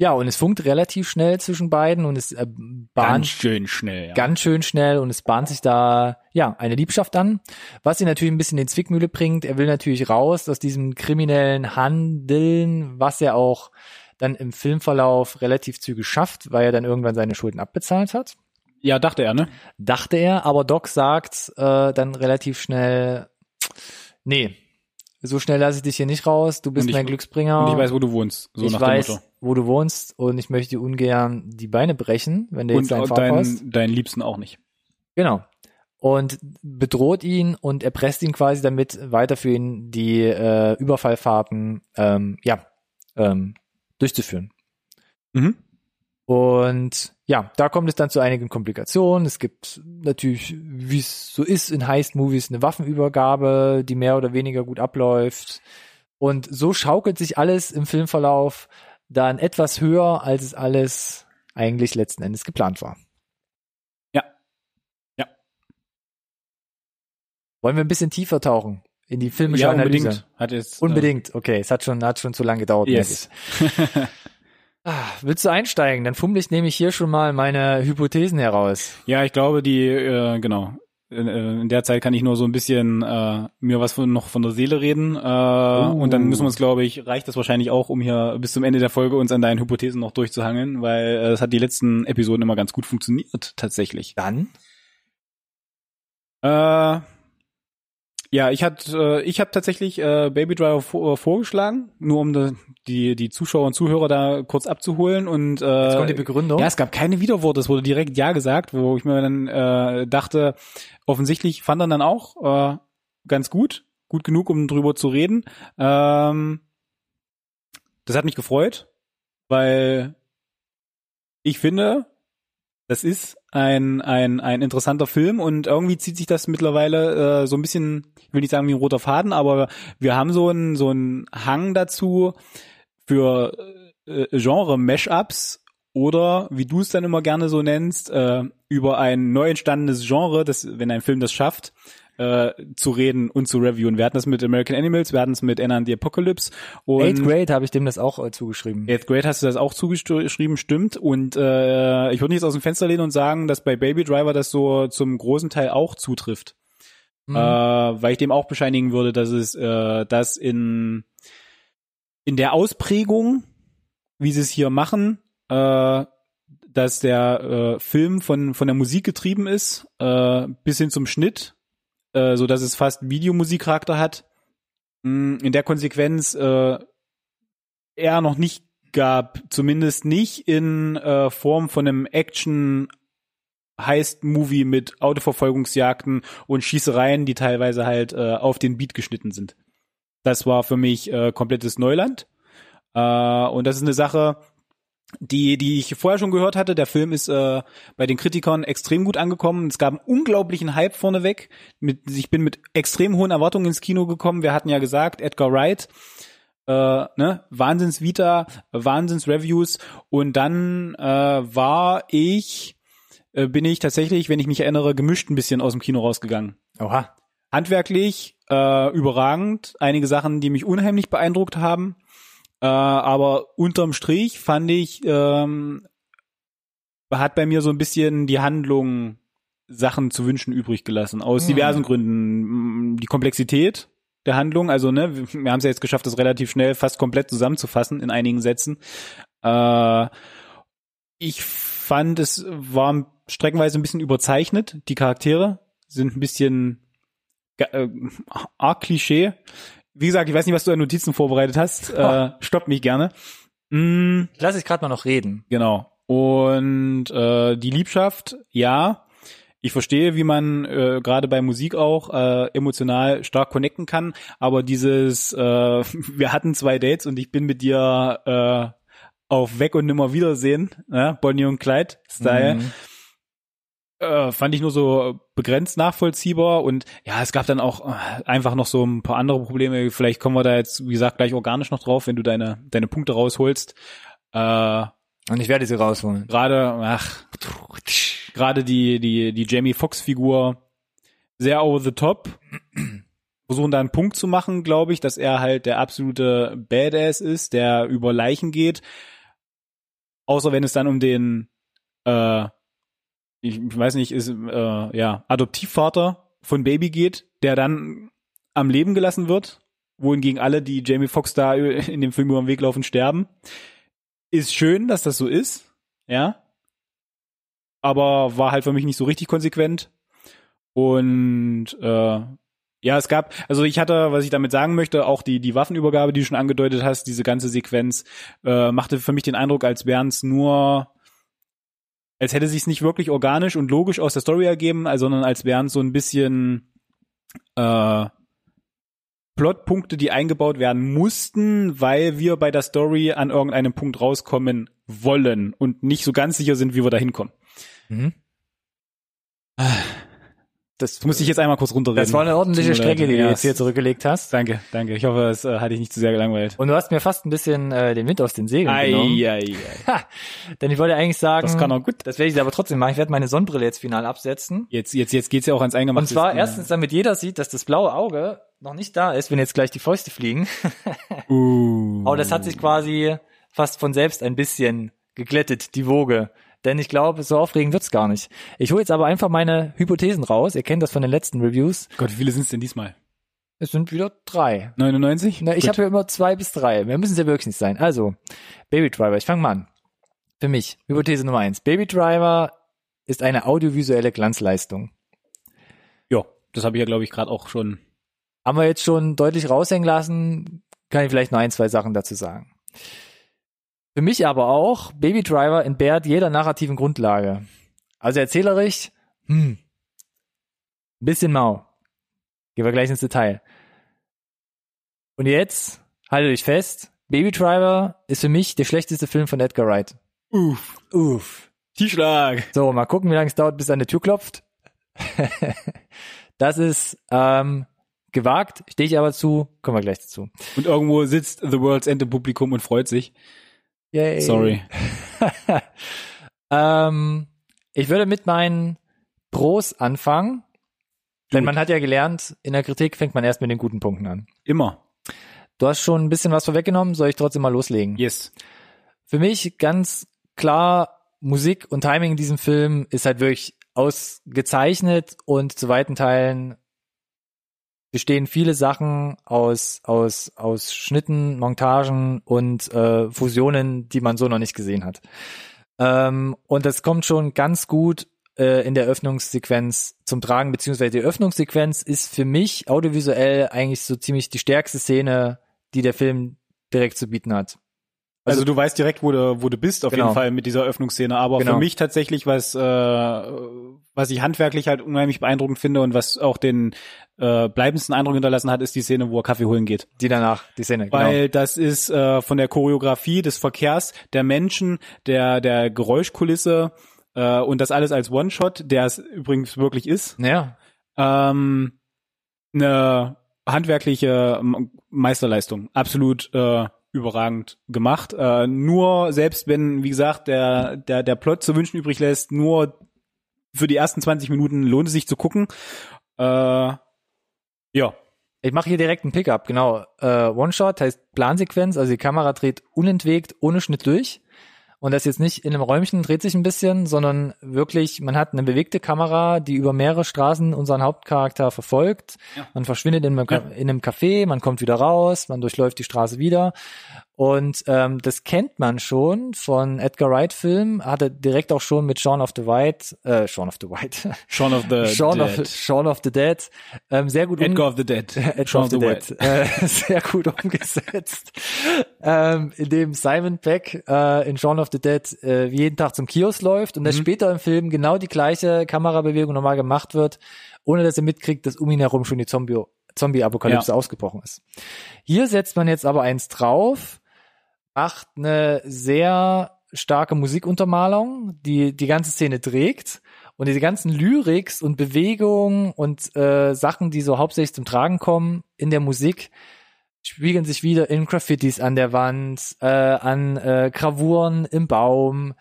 Ja, und es funkt relativ schnell zwischen beiden und es äh, bahnt Ganz schön schnell. Ja. ganz schön schnell und es bahnt sich da ja eine Liebschaft an, was ihn natürlich ein bisschen in Zwickmühle bringt. Er will natürlich raus aus diesem kriminellen Handeln, was er auch dann im Filmverlauf relativ zügig schafft, weil er dann irgendwann seine Schulden abbezahlt hat. Ja, dachte er, ne? Dachte er, aber Doc sagt äh, dann relativ schnell, nee, so schnell lasse ich dich hier nicht raus, du bist ich- mein Glücksbringer. Und ich weiß, wo du wohnst. So ich nach weiß, dem Motto. wo du wohnst und ich möchte dir ungern die Beine brechen, wenn du jetzt Und deinen auch Vater hast. dein, deinen Liebsten auch nicht. Genau. Und bedroht ihn und erpresst ihn quasi damit, weiter für ihn die äh, Überfallfahrten ähm, ja, ähm, durchzuführen. Mhm. Und ja, da kommt es dann zu einigen Komplikationen. Es gibt natürlich, wie es so ist in Heist-Movies, eine Waffenübergabe, die mehr oder weniger gut abläuft. Und so schaukelt sich alles im Filmverlauf dann etwas höher, als es alles eigentlich letzten Endes geplant war. Ja. Ja. Wollen wir ein bisschen tiefer tauchen in die filmische Ja, Analyse? unbedingt. Hat jetzt, Unbedingt. Okay, es hat schon, hat schon zu lange gedauert. Äh, yes. Ah, willst du einsteigen? Dann fummel ich nämlich hier schon mal meine Hypothesen heraus. ja, ich glaube, die, äh, genau. In, äh, in der Zeit kann ich nur so ein bisschen äh, mir was von, noch von der Seele reden. Äh, Und dann müssen wir uns, glaube ich, reicht das wahrscheinlich auch, um hier bis zum Ende der Folge uns an deinen Hypothesen noch durchzuhangeln, weil äh, es hat die letzten Episoden immer ganz gut funktioniert, tatsächlich. Dann? Äh, ja, ich hat, äh, ich habe tatsächlich äh, Baby Driver vor, vorgeschlagen, nur um die die Zuschauer und Zuhörer da kurz abzuholen und äh, Jetzt kommt die Begründung. ja, es gab keine Widerworte, es wurde direkt ja gesagt, wo ich mir dann äh, dachte, offensichtlich fand er dann auch äh, ganz gut, gut genug, um drüber zu reden. Ähm, das hat mich gefreut, weil ich finde, das ist ein, ein, ein interessanter Film und irgendwie zieht sich das mittlerweile äh, so ein bisschen, ich will nicht sagen wie ein roter Faden, aber wir haben so einen so einen Hang dazu für äh, Genre-Mashups oder wie du es dann immer gerne so nennst, äh, über ein neu entstandenes Genre, das, wenn ein Film das schafft, äh, zu reden und zu reviewen. Wir hatten das mit American Animals, wir hatten es mit Anna and the Apocalypse und Eighth Grade habe ich dem das auch äh, zugeschrieben. Eighth Grade hast du das auch zugeschrieben, stimmt. Und äh, ich würde nicht jetzt aus dem Fenster lehnen und sagen, dass bei Baby Driver das so zum großen Teil auch zutrifft. Mhm. Äh, weil ich dem auch bescheinigen würde, dass es äh, das in in der Ausprägung, wie sie es hier machen, äh, dass der äh, Film von von der Musik getrieben ist, äh, bis hin zum Schnitt, äh, so dass es fast Videomusikcharakter hat. Mh, In der Konsequenz äh, eher noch nicht gab, zumindest nicht in äh, Form von einem Action Heist-Movie mit Autoverfolgungsjagden und Schießereien, die teilweise halt äh, auf den Beat geschnitten sind. Das war für mich äh, komplettes Neuland. Äh, und das ist eine Sache, die, die ich vorher schon gehört hatte. Der Film ist äh, bei den Kritikern extrem gut angekommen. Es gab einen unglaublichen Hype vorneweg. Mit, ich bin mit extrem hohen Erwartungen ins Kino gekommen. Wir hatten ja gesagt, Edgar Wright, äh, ne, Wahnsinns Vita, Wahnsinns Reviews. Und dann äh, war ich, äh, bin ich tatsächlich, wenn ich mich erinnere, gemischt ein bisschen aus dem Kino rausgegangen. Oha. Handwerklich äh, überragend, einige Sachen, die mich unheimlich beeindruckt haben. Äh, aber unterm Strich fand ich, ähm, hat bei mir so ein bisschen die Handlung Sachen zu wünschen übrig gelassen. Aus Hm. diversen Gründen. Die Komplexität der Handlung, also ne, wir, haben es ja jetzt geschafft, das relativ schnell fast komplett zusammenzufassen in einigen Sätzen. Äh, ich fand, es war streckenweise ein bisschen überzeichnet. Die Charaktere sind ein bisschen äh, arg Klischee. Wie gesagt, ich weiß nicht, was du an Notizen vorbereitet hast. Äh, stopp mich gerne. Mm, Lass ich gerade mal noch reden. genau. Und äh, die Liebschaft, ja. ich verstehe, wie man äh, gerade bei Musik auch äh, emotional stark connecten kann, aber dieses, äh, wir hatten zwei Dates und ich bin mit dir äh, auf Weg und nimmer Wiedersehen, ne? Bonnie und Clyde Style. Mhm. Äh, fand ich nur so begrenzt nachvollziehbar und ja, es gab dann auch äh, einfach noch so ein paar andere Probleme. Vielleicht kommen wir da jetzt, wie gesagt, gleich organisch noch drauf, wenn du deine deine Punkte rausholst. Äh, und ich werde sie rausholen. Gerade, ach, gerade die die die Jamie Foxx Figur sehr over the top. Versuchen da einen Punkt zu machen, glaube ich, dass er halt der absolute Badass ist, der über Leichen geht. Außer wenn es dann um den, äh, ich, weiß nicht, ist äh, ja Adoptivvater von Baby geht, der dann am Leben gelassen wird, wohingegen alle, die Jamie Foxx da in dem Film über den Weg laufen, sterben. Ist schön, dass das so ist, ja. Aber war halt für mich nicht so richtig konsequent. Und äh, ja, es gab, also ich hatte, was ich damit sagen möchte, auch die, die Waffenübergabe, die du schon angedeutet hast, diese ganze Sequenz, äh, machte für mich den Eindruck, als wären es nur, als hätte sich es nicht wirklich organisch und logisch aus der Story ergeben, also, sondern als wären so ein bisschen äh, Plotpunkte, die eingebaut werden mussten, weil wir bei der Story an irgendeinem Punkt rauskommen wollen und nicht so ganz sicher sind, wie wir da hinkommen. Mhm. Das muss ich jetzt einmal kurz runterreden. Das war eine ordentliche Strecke, die ja, du jetzt hier zurückgelegt hast. Danke, danke. Ich hoffe, es äh, hatte ich nicht zu sehr gelangweilt. Und du hast mir fast ein bisschen äh, den Wind aus den Segeln ei, genommen. Ei, ei. Ha, denn ich wollte eigentlich sagen, das kann auch gut. Das werde ich aber trotzdem machen. Ich werde meine Sonnenbrille jetzt final absetzen. Jetzt, jetzt, jetzt geht's ja auch ans Eingemachte. Und zwar erstens, damit jeder sieht, dass das blaue Auge noch nicht da ist, wenn jetzt gleich die Fäuste fliegen. uh. Aber das hat sich quasi fast von selbst ein bisschen geglättet, die Woge. Denn ich glaube, so aufregend wird's gar nicht. Ich hole jetzt aber einfach meine Hypothesen raus. Ihr kennt das von den letzten Reviews. Gott, wie viele sind's denn diesmal? Es sind wieder drei. 99? Na, ich habe ja immer zwei bis drei. Mehr müssen es ja wirklich nicht sein. Also, Baby Driver, ich fange mal an. Für mich, Hypothese Nummer eins. Baby Driver ist eine audiovisuelle Glanzleistung. Ja, das habe ich ja, glaube ich, gerade auch schon. Haben wir jetzt schon deutlich raushängen lassen, kann ich vielleicht noch ein, zwei Sachen dazu sagen. Für mich aber auch, Baby Driver entbehrt jeder narrativen Grundlage. Also erzählerisch, hm, ein bisschen mau. Gehen wir gleich ins Detail. Und jetzt, haltet euch fest, Baby Driver ist für mich der schlechteste Film von Edgar Wright. Uff. Uff. Tischschlag. So, mal gucken, wie lange es dauert, bis an der Tür klopft. das ist ähm, gewagt, stehe ich aber zu, kommen wir gleich dazu. Und irgendwo sitzt The World's End im Publikum und freut sich. Yay. Sorry. ähm, ich würde mit meinen Pros anfangen. Gut. Denn man hat ja gelernt, in der Kritik fängt man erst mit den guten Punkten an. Immer. Du hast schon ein bisschen was vorweggenommen, soll ich trotzdem mal loslegen? Yes. Für mich ganz klar, Musik und Timing in diesem Film ist halt wirklich ausgezeichnet und zu weiten Teilen bestehen viele Sachen aus, aus, aus Schnitten, Montagen und äh, Fusionen, die man so noch nicht gesehen hat. Ähm, und das kommt schon ganz gut äh, in der Öffnungssequenz zum Tragen, beziehungsweise die Öffnungssequenz ist für mich audiovisuell eigentlich so ziemlich die stärkste Szene, die der Film direkt zu bieten hat. Also, also, du weißt direkt, wo du, wo du bist, auf genau. jeden Fall mit dieser Öffnungsszene. Aber genau. für mich tatsächlich, was, äh, was ich handwerklich halt unheimlich beeindruckend finde und was auch den äh, bleibendsten Eindruck hinterlassen hat, ist die Szene, wo er Kaffee holen geht. Die danach, die Szene, genau. Weil das ist äh, von der Choreografie des Verkehrs, der Menschen, der, der Geräuschkulisse äh, und das alles als One-Shot, der es übrigens wirklich ist. Ja. Ähm, eine handwerkliche Meisterleistung. Absolut äh, überragend gemacht. Äh, nur selbst wenn, wie gesagt, der, der, der Plot zu wünschen übrig lässt, nur für die ersten 20 Minuten lohnt es sich zu gucken. Äh, ja. Ich mache hier direkt einen Pickup, genau. Äh, One-Shot heißt Plansequenz, also die Kamera dreht unentwegt, ohne Schnitt durch. Und das jetzt nicht in einem Räumchen dreht sich ein bisschen, sondern wirklich, man hat eine bewegte Kamera, die über mehrere Straßen unseren Hauptcharakter verfolgt. Ja. Man verschwindet in einem, ja. in einem Café, man kommt wieder raus, man durchläuft die Straße wieder. Und ähm, das kennt man schon von Edgar Wright Filmen, hatte direkt auch schon mit Shaun of the White, äh, Shaun of the White, Shaun of the Shaun Dead. of, Shaun of the Dead, ähm, sehr gut Edgar of the Dead. Edgar Shaun of the, Dead. Äh, sehr gut umgesetzt. ähm, in dem Simon Peck äh, in Shaun of the Dead äh, jeden Tag zum Kiosk läuft und dass Mhm. später im Film genau die gleiche Kamerabewegung nochmal gemacht wird, ohne dass er mitkriegt, dass um ihn herum schon die Zombie- Zombie-Apokalypse ausgebrochen ist. Hier setzt man jetzt aber eins drauf, macht eine sehr starke Musikuntermalung, die die ganze Szene trägt und diese ganzen Lyrics und Bewegungen und äh, Sachen, die so hauptsächlich zum Tragen kommen in der Musik, spiegeln sich wieder in Graffitis an der Wand, äh, an äh, Gravuren im Baum.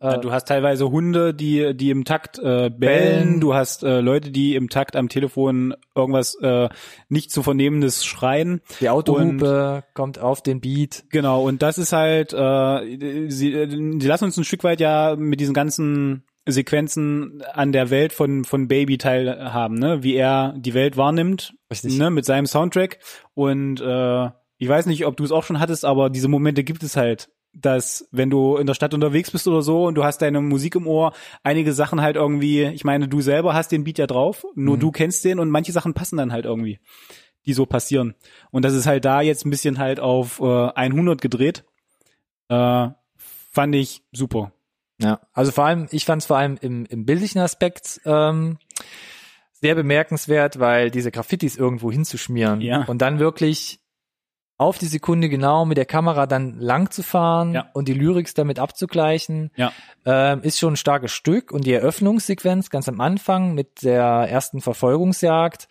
Äh, du hast teilweise Hunde, die die im Takt äh, bellen. Bellen. Du hast äh, Leute, die im Takt am Telefon irgendwas äh, nicht zu vernehmendes schreien. die Autohupe kommt auf den Beat. Genau. Und das ist halt, äh, sie, äh, sie lassen uns ein Stück weit ja mit diesen ganzen Sequenzen an der Welt von von Baby teilhaben, ne? Wie er die Welt wahrnimmt, Richtig. ne? Mit seinem Soundtrack. Und äh, ich weiß nicht, ob du es auch schon hattest, aber diese Momente gibt es halt dass wenn du in der Stadt unterwegs bist oder so und du hast deine Musik im Ohr, einige Sachen halt irgendwie, ich meine, du selber hast den Beat ja drauf, nur Mhm. du kennst den und manche Sachen passen dann halt irgendwie, die so passieren. Und das ist halt da jetzt ein bisschen halt auf äh, 100 gedreht. Äh, fand ich super. Ja, also vor allem, ich fand es vor allem im, im bildlichen Aspekt ähm, sehr bemerkenswert, weil diese Graffitis irgendwo hinzuschmieren Ja. und dann wirklich auf die Sekunde genau mit der Kamera dann lang zu fahren Ja. und die Lyrics damit abzugleichen, Ja. ähm, ist schon ein starkes Stück. Und die Eröffnungssequenz ganz am Anfang mit der ersten Verfolgungsjagd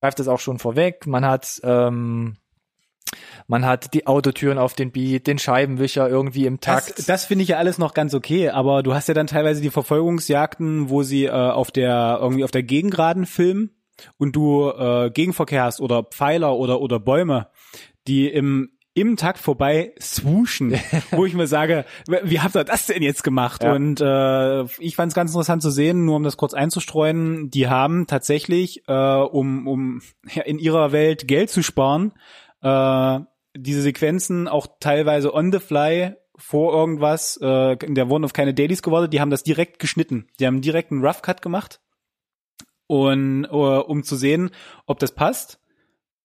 greift das auch schon vorweg. Man hat ähm, man hat die Autotüren auf den Beat, den Scheibenwischer irgendwie im Takt. Das, das finde ich ja alles noch ganz okay, aber du hast ja dann teilweise die Verfolgungsjagden, wo sie äh, auf der irgendwie auf der Gegengraden filmen und du äh, Gegenverkehr hast oder Pfeiler oder oder Bäume, die im im Takt vorbei swooshen, wo ich mir sage, wie habt ihr das denn jetzt gemacht? Ja. Und äh, ich fand es ganz interessant zu sehen, nur um das kurz einzustreuen, die haben tatsächlich, äh, um, um ja, in ihrer Welt Geld zu sparen, äh, diese Sequenzen auch teilweise on the fly vor irgendwas, äh, der wurden auf keine Dailies gewartet, die haben das direkt geschnitten. Die haben direkt einen Rough Cut gemacht und äh, um zu sehen, ob das passt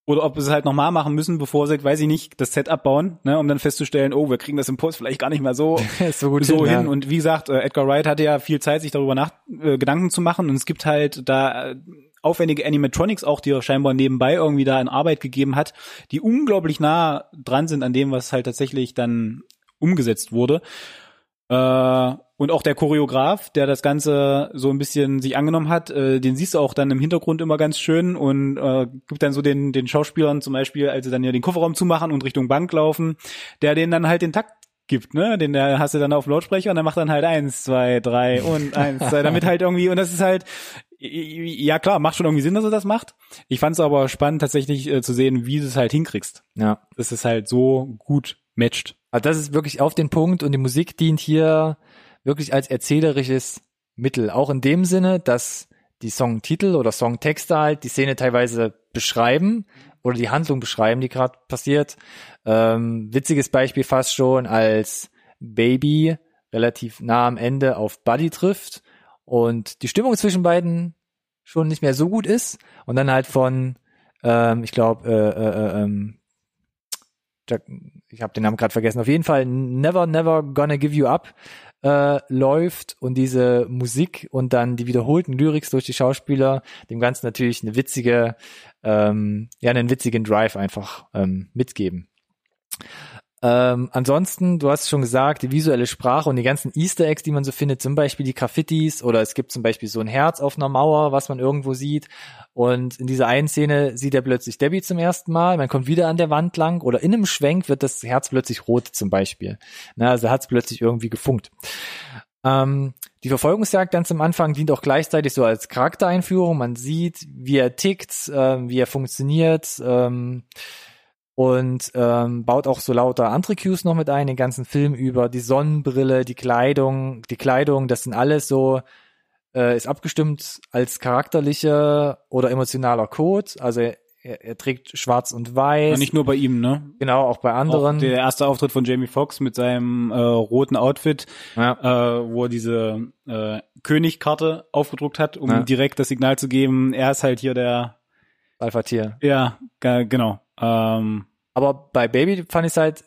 oder ob sie es halt nochmal machen müssen, bevor sie, weiß ich nicht, das Setup bauen, ne, um dann festzustellen, oh, wir kriegen das im Post vielleicht gar nicht mehr so so so hin, hin. Und wie gesagt, äh, Edgar Wright hatte ja viel Zeit, sich darüber nach äh, Gedanken zu machen. Und es gibt halt da äh, aufwendige Animatronics auch, die er scheinbar nebenbei irgendwie da in Arbeit gegeben hat, die unglaublich nah dran sind an dem, was halt tatsächlich dann umgesetzt wurde. Äh, und auch der Choreograf, der das Ganze so ein bisschen sich angenommen hat, äh, den siehst du auch dann im Hintergrund immer ganz schön und äh, gibt dann so den, den Schauspielern zum Beispiel, als sie dann ja den Kofferraum zumachen und Richtung Bank laufen, der denen dann halt den Takt gibt, ne? Den der hast du dann auf dem Lautsprecher und dann macht dann halt eins, zwei, drei und eins, zwei, damit halt irgendwie, und das ist halt, ja klar, macht schon irgendwie Sinn, dass er das macht. Ich fand es aber spannend, tatsächlich äh, zu sehen, wie du es halt hinkriegst. ja. Dass es halt so gut matcht. Also das ist wirklich auf den Punkt und die Musik dient hier wirklich als erzählerisches Mittel. Auch in dem Sinne, dass die Songtitel oder Songtexte halt die Szene teilweise beschreiben oder die Handlung beschreiben, die gerade passiert. Ähm, witziges Beispiel fast schon, als Baby relativ nah am Ende auf Buddy trifft und die Stimmung zwischen beiden schon nicht mehr so gut ist und dann halt von, ähm, ich glaube, äh, äh, äh, ähm, ich habe den Namen gerade vergessen, auf jeden Fall Never, Never Gonna Give You Up äh, läuft und diese Musik und dann die wiederholten Lyrics durch die Schauspieler dem Ganzen natürlich eine witzige, ähm, ja, einen witzigen Drive einfach ähm, mitgeben. Ähm, ansonsten, du hast schon gesagt, die visuelle Sprache und die ganzen Easter Eggs, die man so findet, zum Beispiel die Graffitis oder es gibt zum Beispiel so ein Herz auf einer Mauer, was man irgendwo sieht. Und in dieser einen Szene sieht er plötzlich Debbie zum ersten Mal, man kommt wieder an der Wand lang oder in einem Schwenk wird das Herz plötzlich rot zum Beispiel. Na, also hat es plötzlich irgendwie gefunkt. Ähm, die Verfolgungsjagd ganz am Anfang dient auch gleichzeitig so als Charaktereinführung. Man sieht, wie er tickt, ähm, wie er funktioniert. Ähm, und ähm, baut auch so lauter andere Cues noch mit ein, den ganzen Film über, die Sonnenbrille, die Kleidung, die Kleidung, das sind alles so, äh, ist abgestimmt als charakterlicher oder emotionaler Code. Also er, er, trägt schwarz und weiß. Ja, nicht nur bei ihm, ne? Genau, auch bei anderen. Auch der erste Auftritt von Jamie Foxx mit seinem äh, roten Outfit, ja. äh, wo er diese äh, Königkarte aufgedruckt hat, um Ja. direkt das Signal zu geben, er ist halt hier der, Alpha Tier. ja, ge- genau. Ähm, Aber bei Baby fand ich es halt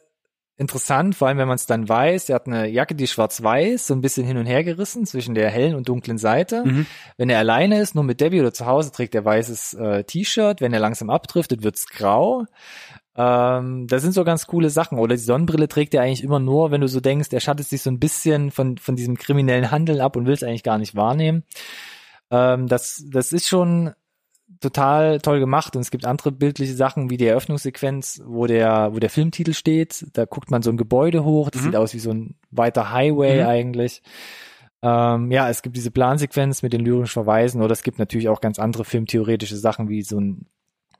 interessant, vor allem wenn man es dann weiß. Er hat eine Jacke, die schwarz-weiß, so ein bisschen hin und her gerissen zwischen der hellen und dunklen Seite. mhm. Wenn er alleine ist, nur mit Debbie oder zu Hause, trägt er weißes äh, T-Shirt. Wenn er langsam abdriftet, wird's grau. Ähm, das sind so ganz coole Sachen. Oder die Sonnenbrille trägt er eigentlich immer nur, wenn du so denkst, er schattet sich so ein bisschen von, von diesem kriminellen Handeln ab und will es eigentlich gar nicht wahrnehmen. Ähm, das, das ist schon total toll gemacht und es gibt andere bildliche Sachen wie die Eröffnungssequenz, wo der, wo der Filmtitel steht. Da guckt man so ein Gebäude hoch, das Mhm. sieht aus wie so ein weiter Highway Mhm. eigentlich. Ähm, ja, es gibt diese Plansequenz mit den lyrischen Verweisen oder es gibt natürlich auch ganz andere filmtheoretische Sachen wie so ein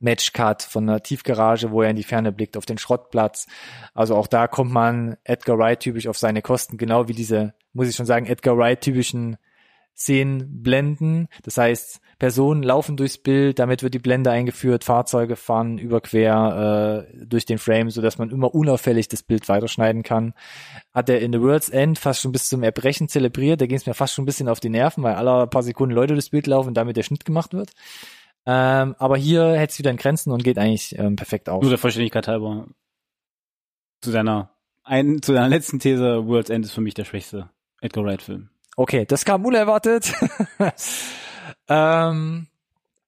Matchcut von einer Tiefgarage, wo er in die Ferne blickt auf den Schrottplatz. Also auch da kommt man Edgar Wright typisch auf seine Kosten, genau wie diese, muss ich schon sagen, Edgar Wright typischen Szenen blenden. Das heißt, Personen laufen durchs Bild, damit wird die Blende eingeführt, Fahrzeuge fahren überquer äh, durch den Frame, so dass man immer unauffällig das Bild weiterschneiden kann. Hat er in The World's End fast schon bis zum Erbrechen zelebriert. Da ging es mir fast schon ein bisschen auf die Nerven, weil alle paar Sekunden Leute durchs Bild laufen und damit der Schnitt gemacht wird. Ähm, aber hier hält es wieder in Grenzen und geht eigentlich ähm, perfekt auf. Nur der Vollständigkeit halber. Zu seiner, ein, zu deiner letzten These, World's End ist für mich der schwächste Edgar Wright Film. Okay, das kam unerwartet. ähm,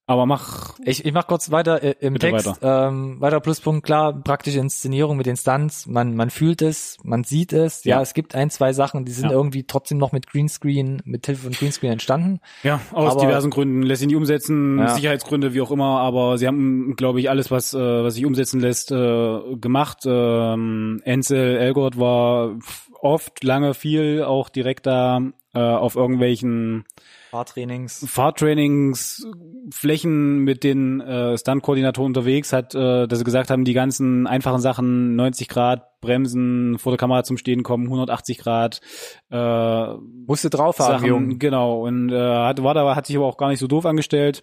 Aber mach, Ich, ich mach kurz weiter äh, im Text. Ähm, weiter Pluspunkt, klar, praktische Inszenierung mit den Stunts. Man, man fühlt es, man sieht es. Ja, Ja. es gibt ein, zwei Sachen, die sind Ja. irgendwie trotzdem noch mit Greenscreen, mit Hilfe von Greenscreen entstanden. ja, aus Aber- diversen Gründen lässt sich nicht umsetzen, Ja. Sicherheitsgründe, wie auch immer, aber sie haben, glaube ich, alles, was, äh, was sich umsetzen lässt, äh, gemacht. Ähm, Ansel Elgort war oft, lange, viel auch direkt da äh, auf irgendwelchen Fahrtrainings. Fahrtrainings, Flächen mit den äh, Stunt-Koordinatoren unterwegs, hat, äh, dass sie gesagt haben, die ganzen einfachen Sachen, 90 Grad, Bremsen, vor der Kamera zum Stehen kommen, 180 Grad, äh, Musste drauf haben, Jung. genau, und äh, hat, war da, hat sich aber auch gar nicht so doof angestellt.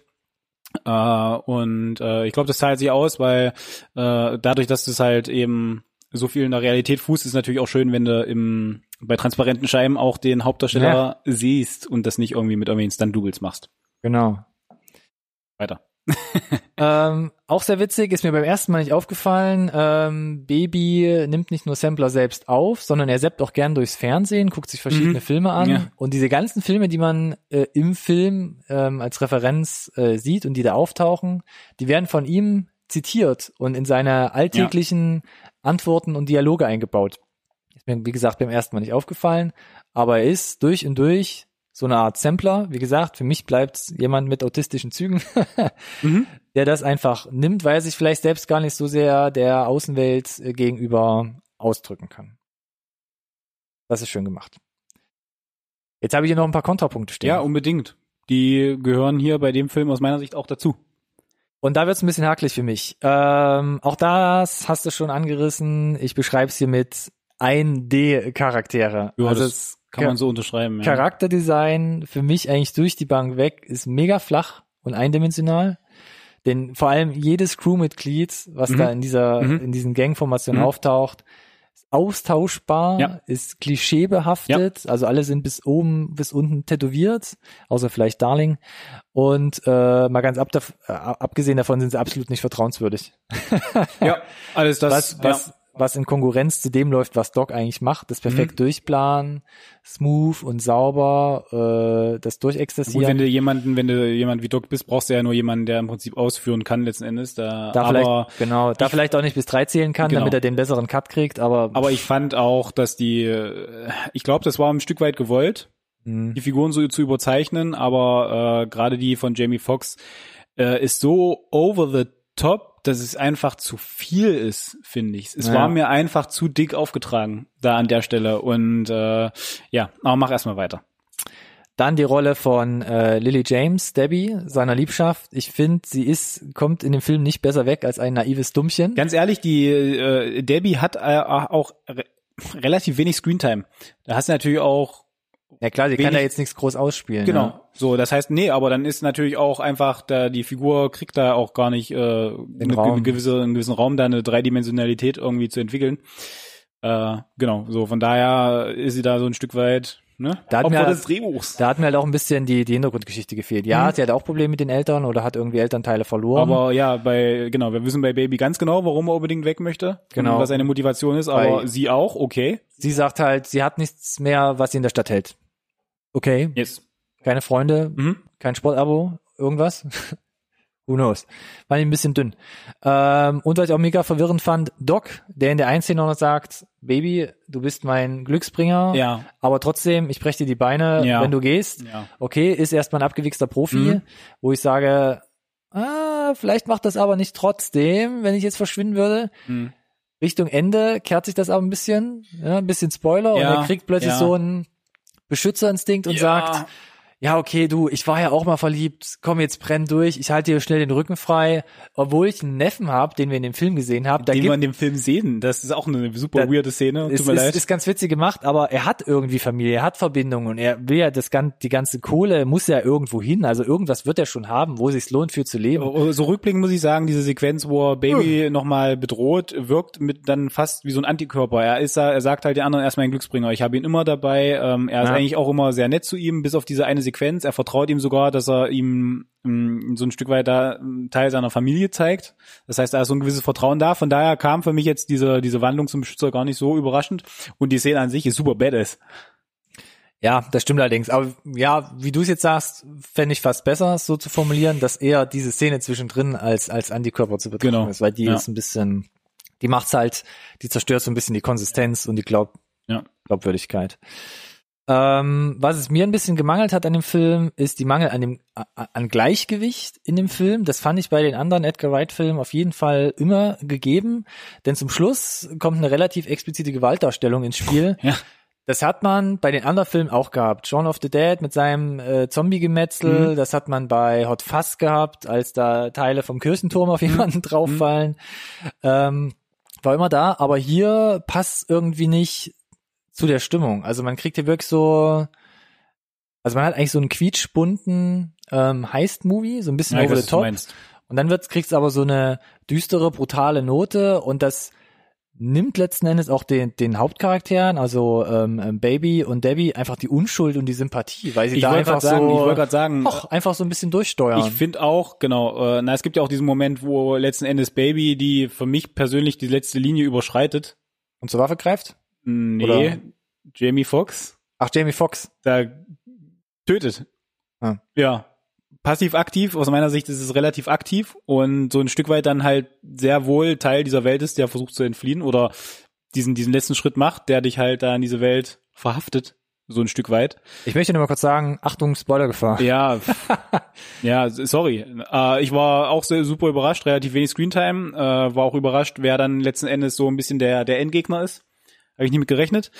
Äh, und äh, ich glaube, das zahlt sich aus, weil äh, dadurch, dass das halt eben so viel in der Realität fußt, ist es natürlich auch schön, wenn du im bei transparenten Scheiben auch den Hauptdarsteller siehst und das nicht irgendwie mit irgendwelchen Stunt-Doubles machst. Genau. Weiter. Ähm, auch sehr witzig, ist mir beim ersten Mal nicht aufgefallen. Ähm, Baby nimmt nicht nur Sampler selbst auf, sondern er seppt auch gern durchs Fernsehen, guckt sich verschiedene Mhm. Filme an. Ja. Und diese ganzen Filme, die man äh, im Film ähm, als Referenz äh, sieht und die da auftauchen, die werden von ihm zitiert und in seine alltäglichen Antworten und Dialoge eingebaut. Ist mir, wie gesagt, beim ersten Mal nicht aufgefallen, aber er ist durch und durch so eine Art Sampler. Wie gesagt, für mich bleibt jemand mit autistischen Zügen, Mhm. der das einfach nimmt, weil er sich vielleicht selbst gar nicht so sehr der Außenwelt äh, gegenüber ausdrücken kann. Das ist schön gemacht. Jetzt habe ich hier noch ein paar Kontrapunkte stehen. Ja, unbedingt. Die gehören hier bei dem Film aus meiner Sicht auch dazu. Und da wird's ein bisschen hakelig für mich. Ähm, auch das hast du schon angerissen. Ich beschreibe es hier mit 1D-Charaktere. Ja, also das es Kann man so unterschreiben. Ja. Charakterdesign für mich eigentlich durch die Bank weg ist mega flach und eindimensional. Denn vor allem jedes Crewmitglied, was Mhm. da in dieser, Mhm. in diesen Gangformationen Mhm. auftaucht, ist austauschbar, Ja. ist klischeebehaftet, also alle sind bis oben, bis unten tätowiert, außer vielleicht Darling. Und äh, mal ganz ab, äh, abgesehen davon sind sie absolut nicht vertrauenswürdig. Ja, alles das. was, was, was in Konkurrenz zu dem läuft, was Doc eigentlich macht, das perfekt Mhm. durchplanen, smooth und sauber, äh, das ja. Gut, wenn du jemanden, wenn du jemand wie Doc bist, brauchst du ja nur jemanden, der im Prinzip ausführen kann letzten Endes. Da, da aber, vielleicht, genau, da vielleicht auch nicht bis drei zählen kann, Genau. damit er den besseren Cut kriegt, aber, aber ich fand auch, dass die, äh, ich glaube, das war ein Stück weit gewollt, mh, die Figuren so zu überzeichnen, aber äh, gerade die von Jamie Foxx äh, ist so over the top, dass es einfach zu viel ist, finde ich. Es Ja. war mir einfach zu dick aufgetragen da an der Stelle und äh, ja, aber mach erstmal weiter. Dann die Rolle von äh, Lily James, Debbie, seiner Liebschaft. Ich finde, sie ist, kommt in dem Film nicht besser weg als ein naives Dummchen. Ganz ehrlich, die äh, Debbie hat äh, auch re relativ wenig Screentime. Da hast du natürlich auch Ja klar, sie kann da jetzt nichts groß ausspielen. Genau. Ne? So, das heißt, nee, aber dann ist natürlich auch einfach, da die Figur kriegt da auch gar nicht äh, eine, Raum. gewisse, einen gewissen Raum, da eine Dreidimensionalität irgendwie zu entwickeln. Äh, genau, so von daher ist sie da so ein Stück weit, ne? Da hat mir- des Drehbuchs. Da hat mir halt auch ein bisschen die, die Hintergrundgeschichte gefehlt. Ja, Mhm. sie hat auch Probleme mit den Eltern oder hat irgendwie Elternteile verloren. Aber ja, bei, genau, wir wissen bei Baby ganz genau, warum er unbedingt weg möchte. Genau. Und was seine Motivation ist, aber Bei- sie auch, okay. sie sagt halt, sie hat nichts mehr, was sie in der Stadt hält. Okay, Yes. keine Freunde, Mhm. kein Sportabo, irgendwas. Who knows? War ein bisschen dünn. Ähm, und was ich auch mega verwirrend fand, Doc, der in der einen Szene noch sagt, Baby, du bist mein Glücksbringer, Ja, aber trotzdem, ich breche dir die Beine, Ja. wenn du gehst. ja. Okay, ist erstmal ein abgewichster Profi, Mhm. wo ich sage, ah, vielleicht macht das aber nicht trotzdem, wenn ich jetzt verschwinden würde. Mhm. Richtung Ende kehrt sich das aber ein bisschen, ja, ein bisschen Spoiler und er kriegt plötzlich so einen Beschützerinstinkt und sagt, ja, okay, du, ich war ja auch mal verliebt, komm, jetzt brenn durch, ich halte dir schnell den Rücken frei, obwohl ich einen Neffen habe, den wir in dem Film gesehen haben, da den wir gibt in dem Film sehen, das ist auch eine super Da- weirde Szene, es tut mir ist, leid. ist ganz witzig gemacht, aber er hat irgendwie Familie, er hat Verbindungen und er will ja das gan die ganze Kohle muss ja irgendwo hin, also irgendwas wird er schon haben, wo es sich lohnt für zu leben. Oh, So rückblickend muss ich sagen, diese Sequenz, wo er Baby nochmal bedroht, wirkt mit dann fast wie so ein Antikörper. Er ist, da- er sagt halt den anderen erstmal ein Glücksbringer. Ich habe ihn immer dabei. Ähm, er ist Ja. eigentlich auch immer sehr nett zu ihm, bis auf diese eine Sequenz. Er vertraut ihm sogar, dass er ihm ähm, so ein Stück weit da einen Teil seiner Familie zeigt. Das heißt, da ist so ein gewisses Vertrauen da. Von daher kam für mich jetzt diese, diese Wandlung zum Beschützer gar nicht so überraschend. Und die Szene an sich ist super badass. Ja, das stimmt allerdings. Aber ja, wie du es jetzt sagst, fände ich fast besser, es so zu formulieren, dass eher diese Szene zwischendrin als, als Antikörper zu betrachten Genau. ist, weil die Ja. ist ein bisschen, die macht's halt, die zerstört so ein bisschen die Konsistenz und die Glaub, Ja. Glaubwürdigkeit. Ähm, was es mir ein bisschen gemangelt hat an dem Film, ist die Mangel an dem an Gleichgewicht in dem Film. Das fand ich bei den anderen Edgar Wright Filmen auf jeden Fall immer gegeben, denn zum Schluss kommt eine relativ explizite Gewaltdarstellung ins Spiel. Ja. Das hat man bei den anderen Filmen auch gehabt. Shaun of the Dead mit seinem äh, Zombie-Gemetzel, Mhm. das hat man bei Hot Fuzz gehabt, als da Teile vom Kirchenturm auf jemanden drauffallen. Ähm, war immer da, aber hier passt irgendwie nicht zu der Stimmung. Also man kriegt hier wirklich so, also man hat eigentlich so einen quietschbunten ähm, Heist-Movie, so ein bisschen Ja, over the top. Und dann wird's, kriegst du aber so eine düstere, brutale Note und das nimmt letzten Endes auch den, den Hauptcharakteren, also ähm, ähm, Baby und Debbie, einfach die Unschuld und die Sympathie, weil sie Ich da einfach gerade sagen, so ich wollte gerade sagen, och, einfach so ein bisschen durchsteuern. Ich finde auch, genau, äh, na, es gibt ja auch diesen Moment, wo letzten Endes Baby, die für mich persönlich die letzte Linie überschreitet. und zur Waffe greift? Nee, Oder- Jamie Foxx, Ach, Jamie Foxx. da tötet. Ah. Ja. Passiv-aktiv, aus meiner Sicht ist es relativ aktiv und so ein Stück weit dann halt sehr wohl Teil dieser Welt ist, der versucht zu entfliehen oder diesen, diesen letzten Schritt macht, der dich halt da in diese Welt verhaftet, so ein Stück weit. Ich möchte nur mal kurz sagen, Achtung, Spoilergefahr. Ja, ja, sorry. Äh, ich war auch sehr super überrascht, relativ wenig Screentime. Äh, war auch überrascht, wer dann letzten Endes so ein bisschen der der Endgegner ist. Habe ich nicht mit gerechnet.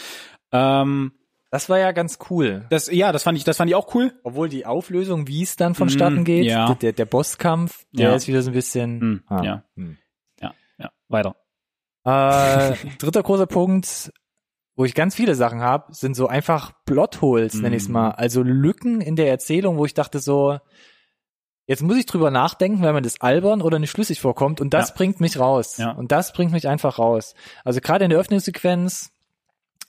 Ähm, Das war ja ganz cool. das, ja, das fand ich, das fand ich auch cool. Obwohl die Auflösung, wie es dann vonstatten Mm, geht, ja. der, der, Bosskampf, der Ja. ist wieder so ein bisschen. Mm, ah. ja. Hm. Ja, ja, weiter. Äh, dritter großer Punkt, wo ich ganz viele Sachen habe, sind so einfach Plotholes, nenn ich es mal. Also Lücken in der Erzählung, wo ich dachte so, jetzt muss ich drüber nachdenken, weil mir das albern oder nicht schlüssig vorkommt und das Ja. bringt mich raus. Ja. Und das bringt mich einfach raus. Also gerade in der Öffnungssequenz,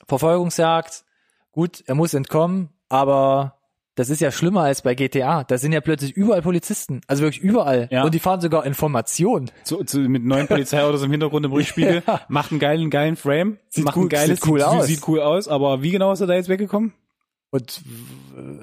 Verfolgungsjagd, gut, er muss entkommen, aber das ist ja schlimmer als bei GTA. Da sind ja plötzlich überall Polizisten, also wirklich überall. Ja. Und die fahren sogar Informationen. Zu, zu, mit neuen Polizeiautos im Hintergrund im Rückspiegel. Ja. Macht einen geilen, geilen Frame. Sieht macht gut- ein geiles, sieht cool aus. Sieht cool aus, aber wie genau ist er da jetzt weggekommen? Und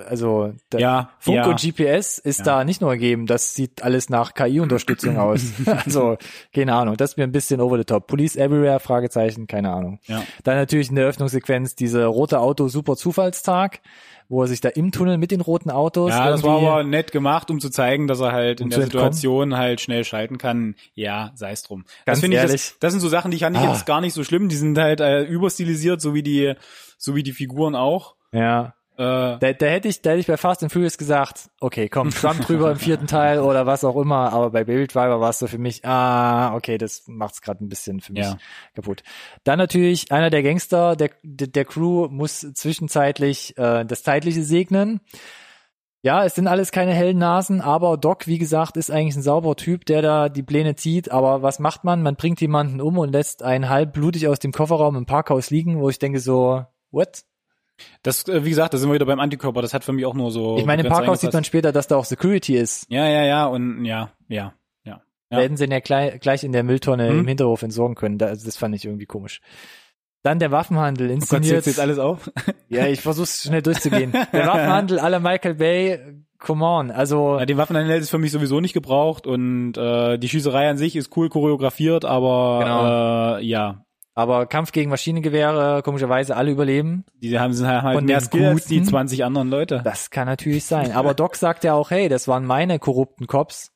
also Ja, Funk ja. und GPS ist Ja. da nicht nur gegeben, das sieht alles nach KI-Unterstützung aus. also, keine Ahnung, das ist mir ein bisschen over the top. Police everywhere, Fragezeichen, keine Ahnung. Ja. Dann natürlich in der Öffnungssequenz diese rote Auto super Zufallstag, wo er sich da im Tunnel mit den roten Autos Ja, das war aber nett gemacht, um zu zeigen, dass er halt in der entkommen. Situation halt schnell schalten kann. Ja, sei es drum. Ganz das finde ich, das, das sind so Sachen, die fand ich Ah. jetzt gar nicht so schlimm. Die sind halt äh, überstilisiert, so wie die, so wie die Figuren auch. ja. Äh, Da, da hätte ich, da hätte ich bei Fast and Furious gesagt, okay, komm, Trump drüber im vierten Teil oder was auch immer, aber bei Baby Driver war es so für mich, ah, okay, das macht's gerade ein bisschen für mich Ja. kaputt. Dann natürlich einer der Gangster der, der, der Crew muss zwischenzeitlich äh, das Zeitliche segnen. Ja, es sind alles keine hellen Nasen, aber Doc, wie gesagt, ist eigentlich ein sauberer Typ, der da die Pläne zieht. Aber was macht man? Man bringt jemanden um und lässt einen halb blutig aus dem Kofferraum im Parkhaus liegen, wo ich denke so, what? Das, äh, wie gesagt, da sind wir wieder beim Antikörper. Das hat für mich auch nur so. Ich meine, im Parkhaus sieht man später, dass da auch Security ist. Ja, ja, ja, und ja, ja, ja. Da Ja. hätten sie ihn ja gleich, gleich in der Mülltonne Hm. im Hinterhof entsorgen können. Da- Das fand ich irgendwie komisch. Dann der Waffenhandel Oh Gott, inszeniert. zählst du jetzt alles auf? ja, ich versuch's schnell durchzugehen. Der Waffenhandel aller Michael Bay, come on. Also Ja, den Waffenhandel ist für mich sowieso nicht gebraucht und äh, die Schießerei an sich ist cool choreografiert, aber Genau. äh, ja, Aber Kampf gegen Maschinengewehre, komischerweise alle überleben. die haben sind halt Von mehr Skill als die Guten? 20 anderen Leute. Das kann natürlich sein. Aber Doc sagt ja auch, hey, das waren meine korrupten Cops.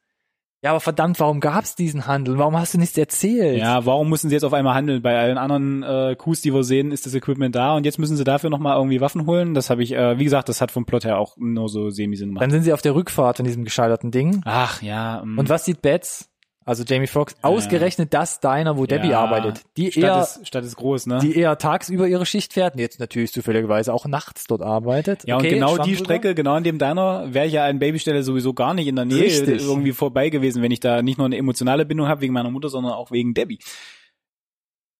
Ja, aber verdammt, warum gab's diesen Handel? Warum hast du nichts erzählt? Ja, warum müssen sie jetzt auf einmal handeln? Bei allen anderen äh, Coups, die wir sehen, ist das Equipment da und jetzt müssen sie dafür nochmal irgendwie Waffen holen. Das habe ich, äh, wie gesagt, das hat vom Plot her auch nur so semi-Sinn gemacht. Dann sind sie auf der Rückfahrt von diesem gescheiterten Ding. Ach ja. mm. Und was sieht Betts? Also Jamie Foxx, ausgerechnet das Diner, wo Debbie Ja. arbeitet. Die Stadt eher, ist, Stadt ist groß, ne? die eher tagsüber ihre Schicht fährt und jetzt natürlich zufälligerweise auch nachts dort arbeitet. ja, okay, und genau die. Strecke, genau an dem Diner, wäre ich ja an Babystelle sowieso gar nicht in der Nähe Richtig. irgendwie vorbei gewesen, wenn ich da nicht nur eine emotionale Bindung habe wegen meiner Mutter, sondern auch wegen Debbie.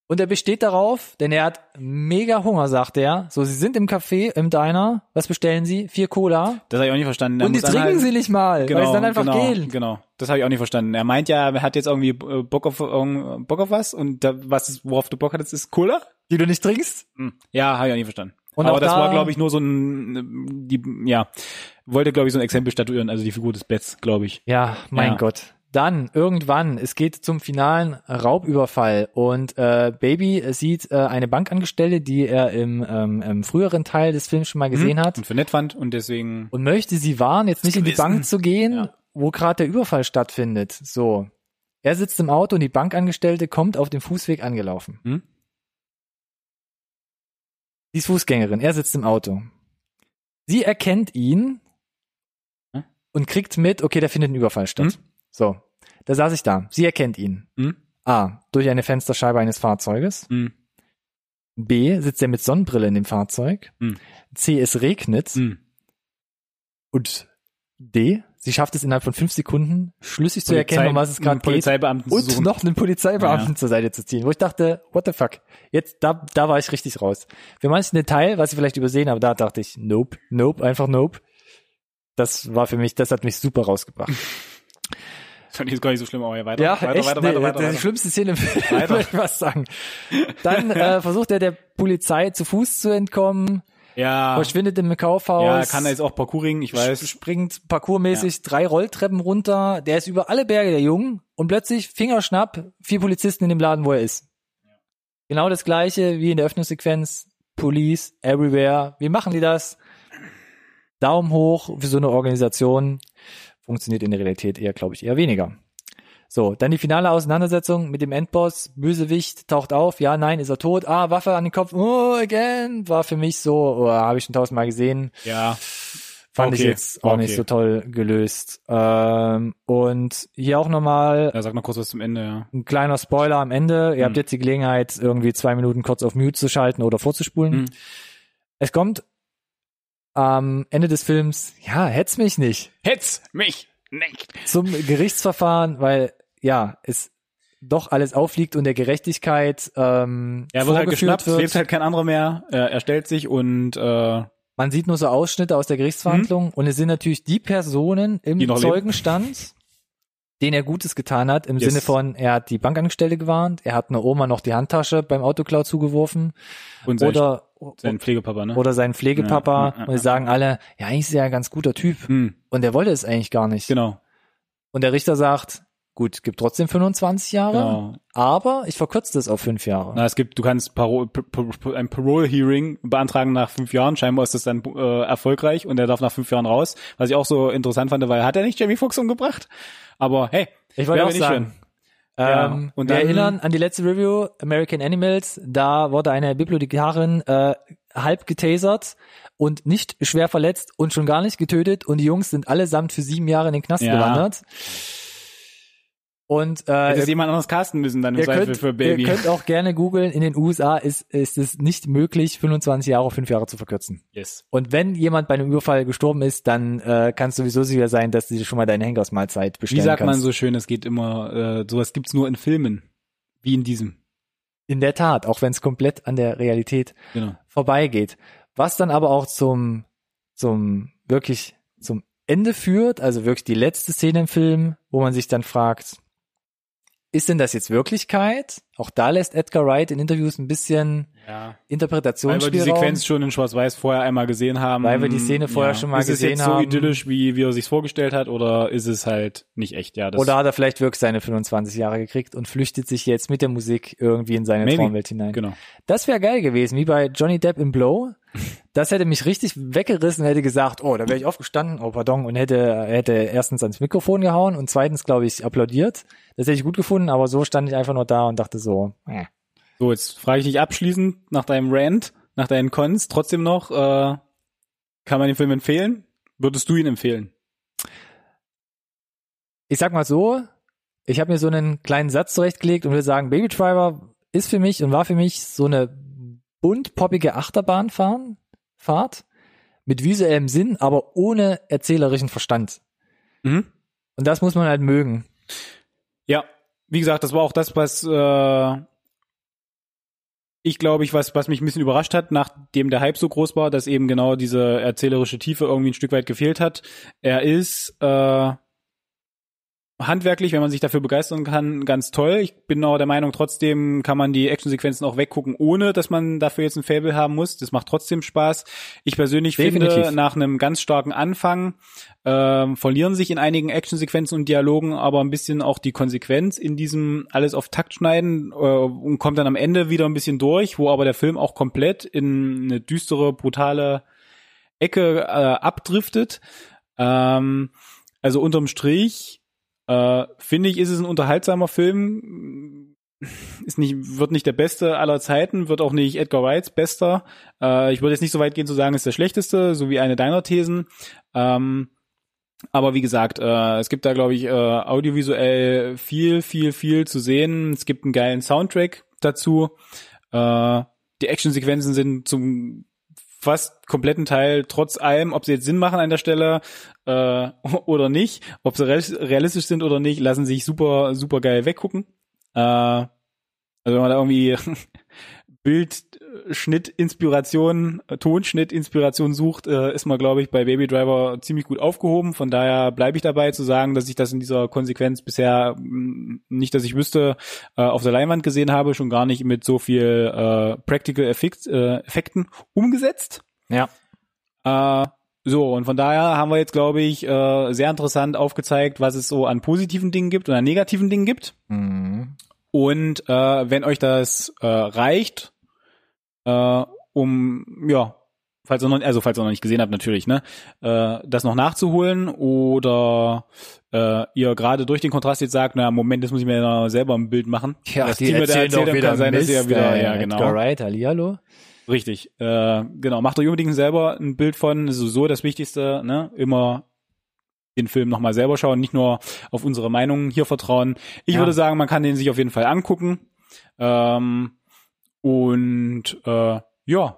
Und er besteht darauf, denn er hat mega Hunger, sagt er. So, sie sind im Café, im Diner. Was bestellen sie? Vier Cola. Das habe ich auch nicht verstanden. Er und die trinken halt- sie nicht mal, weil es dann einfach genau, geht. Genau, das habe ich auch nicht verstanden. Er meint ja, er hat jetzt irgendwie äh, Bock auf Bock auf was und da, was ist, worauf du Bock hattest, ist Cola. Die du nicht trinkst? Hm. Ja, habe ich auch nicht verstanden. Und Aber das da- war, glaube ich, nur so ein, die, ja, wollte, glaube ich, so ein Exempel statuieren, also die Figur des Betts, glaube ich. Ja, mein Ja. Gott. Dann irgendwann, es geht zum finalen Raubüberfall und äh, Baby sieht äh, eine Bankangestellte, die er im, ähm, im früheren Teil des Films schon mal gesehen hat Und für nett fand und deswegen, und möchte sie warnen, jetzt nicht in die. Bank zu gehen, Ja. Wo gerade der Überfall stattfindet. So. Er sitzt im Auto und die Bankangestellte kommt auf dem Fußweg angelaufen. Hm? Die ist Fußgängerin, er sitzt im Auto. Sie erkennt ihn Hm? und kriegt mit, okay, da findet ein Überfall statt. So, da saß ich da. Sie erkennt ihn. hm? A, durch eine Fensterscheibe eines Fahrzeuges. Hm. B, sitzt er mit Sonnenbrille in dem Fahrzeug. Hm. C, es regnet. Hm. Und D, sie schafft es innerhalb von fünf Sekunden, schlüssig zu erkennen, um was es gerade geht. Polizeibeamten zu Und suchen. noch einen Polizeibeamten Ja. zur Seite zu ziehen, wo ich dachte, what the fuck? Jetzt, da, da war ich richtig raus. Für manchen Detail, was ich vielleicht übersehen habe, da dachte ich, nope, nope, einfach nope. Das war für mich, das hat mich super rausgebracht. Fand ich jetzt gar nicht so schlimm, aber ja, weiter, Ja, weiter, echt, weiter, nee, weiter, weiter, die weiter. schlimmste Szene im Film, würde ich was sagen. Dann äh, versucht er der Polizei zu Fuß zu entkommen, Ja, verschwindet im Kaufhaus. ja, kann er jetzt auch Parkouring, ich weiß. springt parkourmäßig drei Rolltreppen runter, der ist über alle Berge der Jungen und plötzlich Fingerschnapp, vier Polizisten in dem Laden, wo er ist. Genau das gleiche wie in der Öffnungssequenz, Police, everywhere. Wie machen die das? Daumen hoch für so eine Organisation. Funktioniert in der Realität eher, glaube ich, eher weniger. So, dann die finale Auseinandersetzung mit dem Endboss. Bösewicht taucht auf. Ja, nein, ist er tot. Ah, Waffe an den Kopf. Oh, again. War für mich so, oh, habe ich schon tausendmal gesehen. Ja, Fand ich Okay, jetzt auch okay. nicht so toll gelöst. Ähm, und hier auch nochmal ja, sag noch kurz was zum Ende, ja. ein kleiner Spoiler am Ende. Ihr habt Hm. jetzt die Gelegenheit, irgendwie zwei Minuten kurz auf Mute zu schalten oder vorzuspulen. Hm. Es kommt am Ende des Films, ja, hetz mich nicht, Hetz mich nicht. zum Gerichtsverfahren, weil, ja, es doch alles aufliegt und der Gerechtigkeit ähm, Er wird halt geschnappt, es wird. lebt halt kein anderer mehr. Er, er stellt sich und äh, Man sieht nur so Ausschnitte aus der Gerichtsverhandlung und es sind natürlich die Personen im Mhm. Die leben. Zeugenstand, denen er Gutes getan hat, im Yes. Sinne von, er hat die Bankangestellte gewarnt, er hat einer Oma noch die Handtasche beim Autoklau zugeworfen und sein, oder, sein Pflegepapa, ne? oder seinen Pflegepapa Ja, und sie sagen alle, ja, eigentlich ist er ein ganz guter Typ hm, und er wollte es eigentlich gar nicht. genau, Und der Richter sagt, gut, gibt trotzdem 25 Jahre, genau. aber ich verkürze das auf fünf Jahre. Na, es gibt, du kannst Paro P- P- ein Parole-Hearing beantragen nach fünf Jahren. Scheinbar ist das dann äh, erfolgreich und er darf nach fünf Jahren raus. Was ich auch so interessant fand, weil hat er nicht Jamie Foxx umgebracht? Aber hey, Ich wollte auch bin ich sagen, Ja, ähm, und wir dann- erinnern an die letzte Review, American Animals, da wurde eine Bibliothekarin äh, halb getasert und nicht schwer verletzt und schon gar nicht getötet und die Jungs sind allesamt für sieben Jahre in den Knast Ja. gewandert. Und äh, Hätte jemand anderes casten müssen dann im Zweifel könnt, für Baby. ihr könnt auch gerne googeln, in den USA ist, ist es nicht möglich, 25 Jahre auf fünf Jahre zu verkürzen. yes. Und wenn jemand bei einem Überfall gestorben ist, dann äh, kann es sowieso sicher sein, dass du schon mal deine Henkersmahlzeit bestellen Wie sagt kannst. man so schön, es geht immer, äh, sowas gibt's nur in Filmen. Wie in diesem. In der Tat, auch wenn es komplett an der Realität Genau. vorbeigeht. Was dann aber auch zum, zum, wirklich zum Ende führt, also wirklich die letzte Szene im Film, wo man sich dann fragt, ist denn das jetzt Wirklichkeit? Auch da lässt Edgar Wright in Interviews ein bisschen Ja. Weil wir die Interpretationsspielraum. Sequenz schon in Schwarz-Weiß vorher einmal gesehen haben. Weil wir die Szene vorher schon mal ist es gesehen jetzt haben. so idyllisch, wie, wie er sich vorgestellt hat, oder ist es halt nicht echt? Ja, das Oder hat er vielleicht wirklich seine 25 Jahre gekriegt und flüchtet sich jetzt mit der Musik irgendwie in seine Maybe. Traumwelt hinein? genau. Das wäre geil gewesen, wie bei Johnny Depp im Blow. Das hätte mich richtig weggerissen, hätte gesagt, oh, da wäre ich aufgestanden, oh pardon, und hätte, hätte erstens ans Mikrofon gehauen und zweitens, glaube ich, applaudiert. Das hätte ich gut gefunden, aber so stand ich einfach nur da und dachte so, äh. So, jetzt frage ich dich abschließend nach deinem Rant, nach deinen Cons, trotzdem noch, äh, kann man den Film empfehlen? Würdest du ihn empfehlen? ich sag mal so, ich habe mir so einen kleinen Satz zurechtgelegt und würde sagen, Baby Driver ist für mich und war für mich so eine bunt poppige Achterbahnfahren, Fahrt mit visuellem Sinn, aber ohne erzählerischen Verstand. Mhm. Und das muss man halt mögen. Ja, wie gesagt, das war auch das, was äh, ich glaube ich, was, was mich ein bisschen überrascht hat, nachdem der Hype so groß war, dass eben genau diese erzählerische Tiefe irgendwie ein Stück weit gefehlt hat. Er ist äh, handwerklich, wenn man sich dafür begeistern kann, ganz toll. Ich bin aber der Meinung, trotzdem kann man die Actionsequenzen auch weggucken, ohne dass man dafür jetzt ein Fable haben muss. Das macht trotzdem Spaß. Ich persönlich Definitiv. finde, nach einem ganz starken Anfang ähm, verlieren sich in einigen Actionsequenzen und Dialogen aber ein bisschen auch die Konsequenz in diesem alles auf Takt schneiden äh, und kommt dann am Ende wieder ein bisschen durch, wo aber der Film auch komplett in eine düstere, brutale Ecke äh, abdriftet. Ähm, also unterm Strich äh, finde ich, ist es ein unterhaltsamer Film. Ist nicht, wird nicht der beste aller Zeiten, wird auch nicht Edgar Wrights bester. Äh, ich würde jetzt nicht so weit gehen zu sagen, ist der schlechteste, so wie eine deiner Thesen. Ähm, aber wie gesagt, äh, es gibt da, glaube ich, äh, audiovisuell viel, viel, viel zu sehen. Es gibt einen geilen Soundtrack dazu. Äh, die Actionsequenzen sind zum fast kompletten Teil, trotz allem, ob sie jetzt Sinn machen an der Stelle äh, oder nicht, ob sie real- realistisch sind oder nicht, lassen sich super, super geil weggucken. Äh, also wenn man da irgendwie Bildschnitt, Inspiration, äh, Tonschnitt, Inspiration sucht, äh, ist man, glaube ich, bei Baby Driver ziemlich gut aufgehoben. Von daher bleibe ich dabei zu sagen, dass ich das in dieser Konsequenz bisher mh, nicht, dass ich wüsste, äh, auf der Leinwand gesehen habe, schon gar nicht mit so viel äh, Practical äh, Effekten umgesetzt. Ja. Äh, so, und von daher haben wir jetzt, glaube ich, äh, sehr interessant aufgezeigt, was es so an positiven Dingen gibt und an negativen Dingen gibt. Mhm. Und äh, wenn euch das äh, reicht, äh, um ja, falls ihr noch, also falls ihr noch nicht gesehen habt, natürlich, ne, äh, das noch nachzuholen oder äh, ihr gerade durch den Kontrast jetzt sagt, na Moment, das muss ich mir noch selber ein Bild machen. Ja, das die Team, erzählen erzählt, doch wieder kann sein, dass Mist, ihr wieder, ey. ja genau, Edgar Wright, Hallihallo. richtig, äh, genau, macht euch unbedingt selber ein Bild von, das ist so das Wichtigste, ne, immer den Film nochmal selber schauen, nicht nur auf unsere Meinungen hier vertrauen. Ich Ja. würde sagen, man kann den sich auf jeden Fall angucken. Ähm, und äh, ja,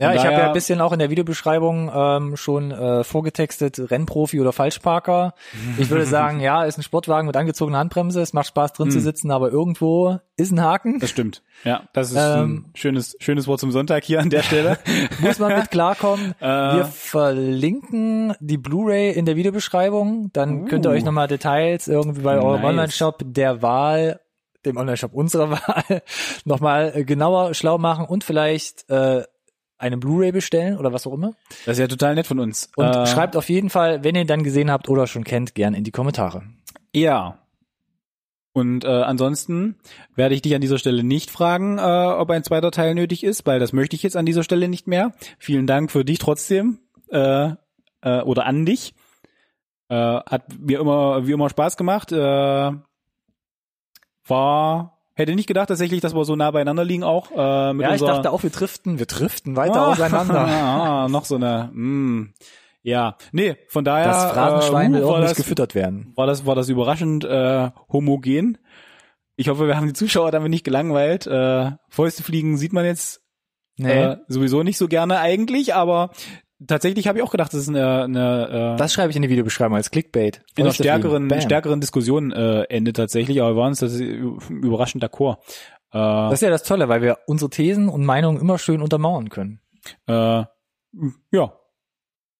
Ja, ich habe ja ein bisschen auch in der Videobeschreibung ähm, schon äh, vorgetextet, Rennprofi oder Falschparker. Ich würde sagen, ja, ist ein Sportwagen mit angezogener Handbremse, es macht Spaß drin zu Hm. sitzen, aber irgendwo ist ein Haken. das stimmt. Ja, das ist Ähm, ein schönes, schönes Wort zum Sonntag hier an der Stelle. Muss man mit klarkommen. Äh. Wir verlinken die Blu-ray in der Videobeschreibung. Dann Uh. könnt ihr euch nochmal Details irgendwie bei eurem Nice. Online-Shop der Wahl, dem Online-Shop unserer Wahl, nochmal äh, genauer schlau machen und vielleicht äh, eine Blu-ray bestellen oder was auch immer. Das ist ja total nett von uns. Und Äh, schreibt auf jeden Fall, wenn ihr ihn dann gesehen habt oder schon kennt, gern in die Kommentare. Ja. Und äh, ansonsten werde ich dich an dieser Stelle nicht fragen, äh, ob ein zweiter Teil nötig ist, weil das möchte ich jetzt an dieser Stelle nicht mehr. Vielen Dank für dich trotzdem äh, äh, oder an dich. Äh, hat mir immer wie immer Spaß gemacht. Äh, war Hätte nicht gedacht tatsächlich, dass wir so nah beieinander liegen auch. Äh, mit Ja, ich dachte auch, wir driften, wir driften weiter Ah, auseinander. ah, noch so eine, mm, ja, nee, von daher Das Phrasenschwein äh, will war, ordentlich das, gefüttert werden. war das war das überraschend äh, homogen. Ich hoffe, wir haben die Zuschauer damit nicht gelangweilt. Äh, Fäuste fliegen sieht man jetzt Nee, äh, sowieso nicht so gerne eigentlich, aber tatsächlich habe ich auch gedacht, das ist eine, eine äh, das schreibe ich in die Videobeschreibung als Clickbait. in einer stärkeren, stärkeren Diskussion äh, endet tatsächlich, aber wir waren uns das überraschend d'accord. Äh, Das ist ja das Tolle, weil wir unsere Thesen und Meinungen immer schön untermauern können. äh, ja,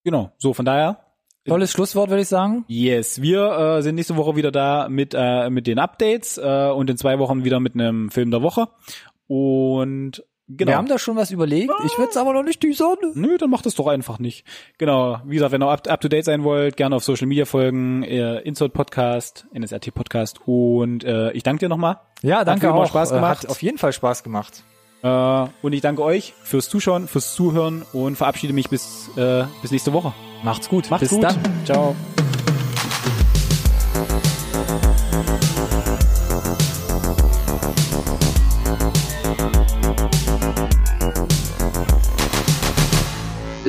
genau. So, von daher, Tolles Schlusswort, würde ich sagen. yes, wir äh, sind nächste Woche wieder da mit äh, mit den Updates äh, und in zwei Wochen wieder mit einem Film der Woche. Und genau. Wir haben da schon was überlegt. Ich würde es aber noch nicht Sonne. Nö, dann macht es doch einfach nicht. Genau, wie gesagt, wenn ihr up, up to date sein wollt, gerne auf Social Media folgen, äh, Insert Podcast, NSRT Podcast und äh, ich danke dir nochmal. Ja, danke immer auch. Spaß Äh, gemacht. Hat auf jeden Fall Spaß gemacht. Äh, und ich danke euch fürs Zuschauen, fürs Zuhören und verabschiede mich bis bis, äh, bis nächste Woche. Macht's gut. Macht's Bis gut. dann. Ciao.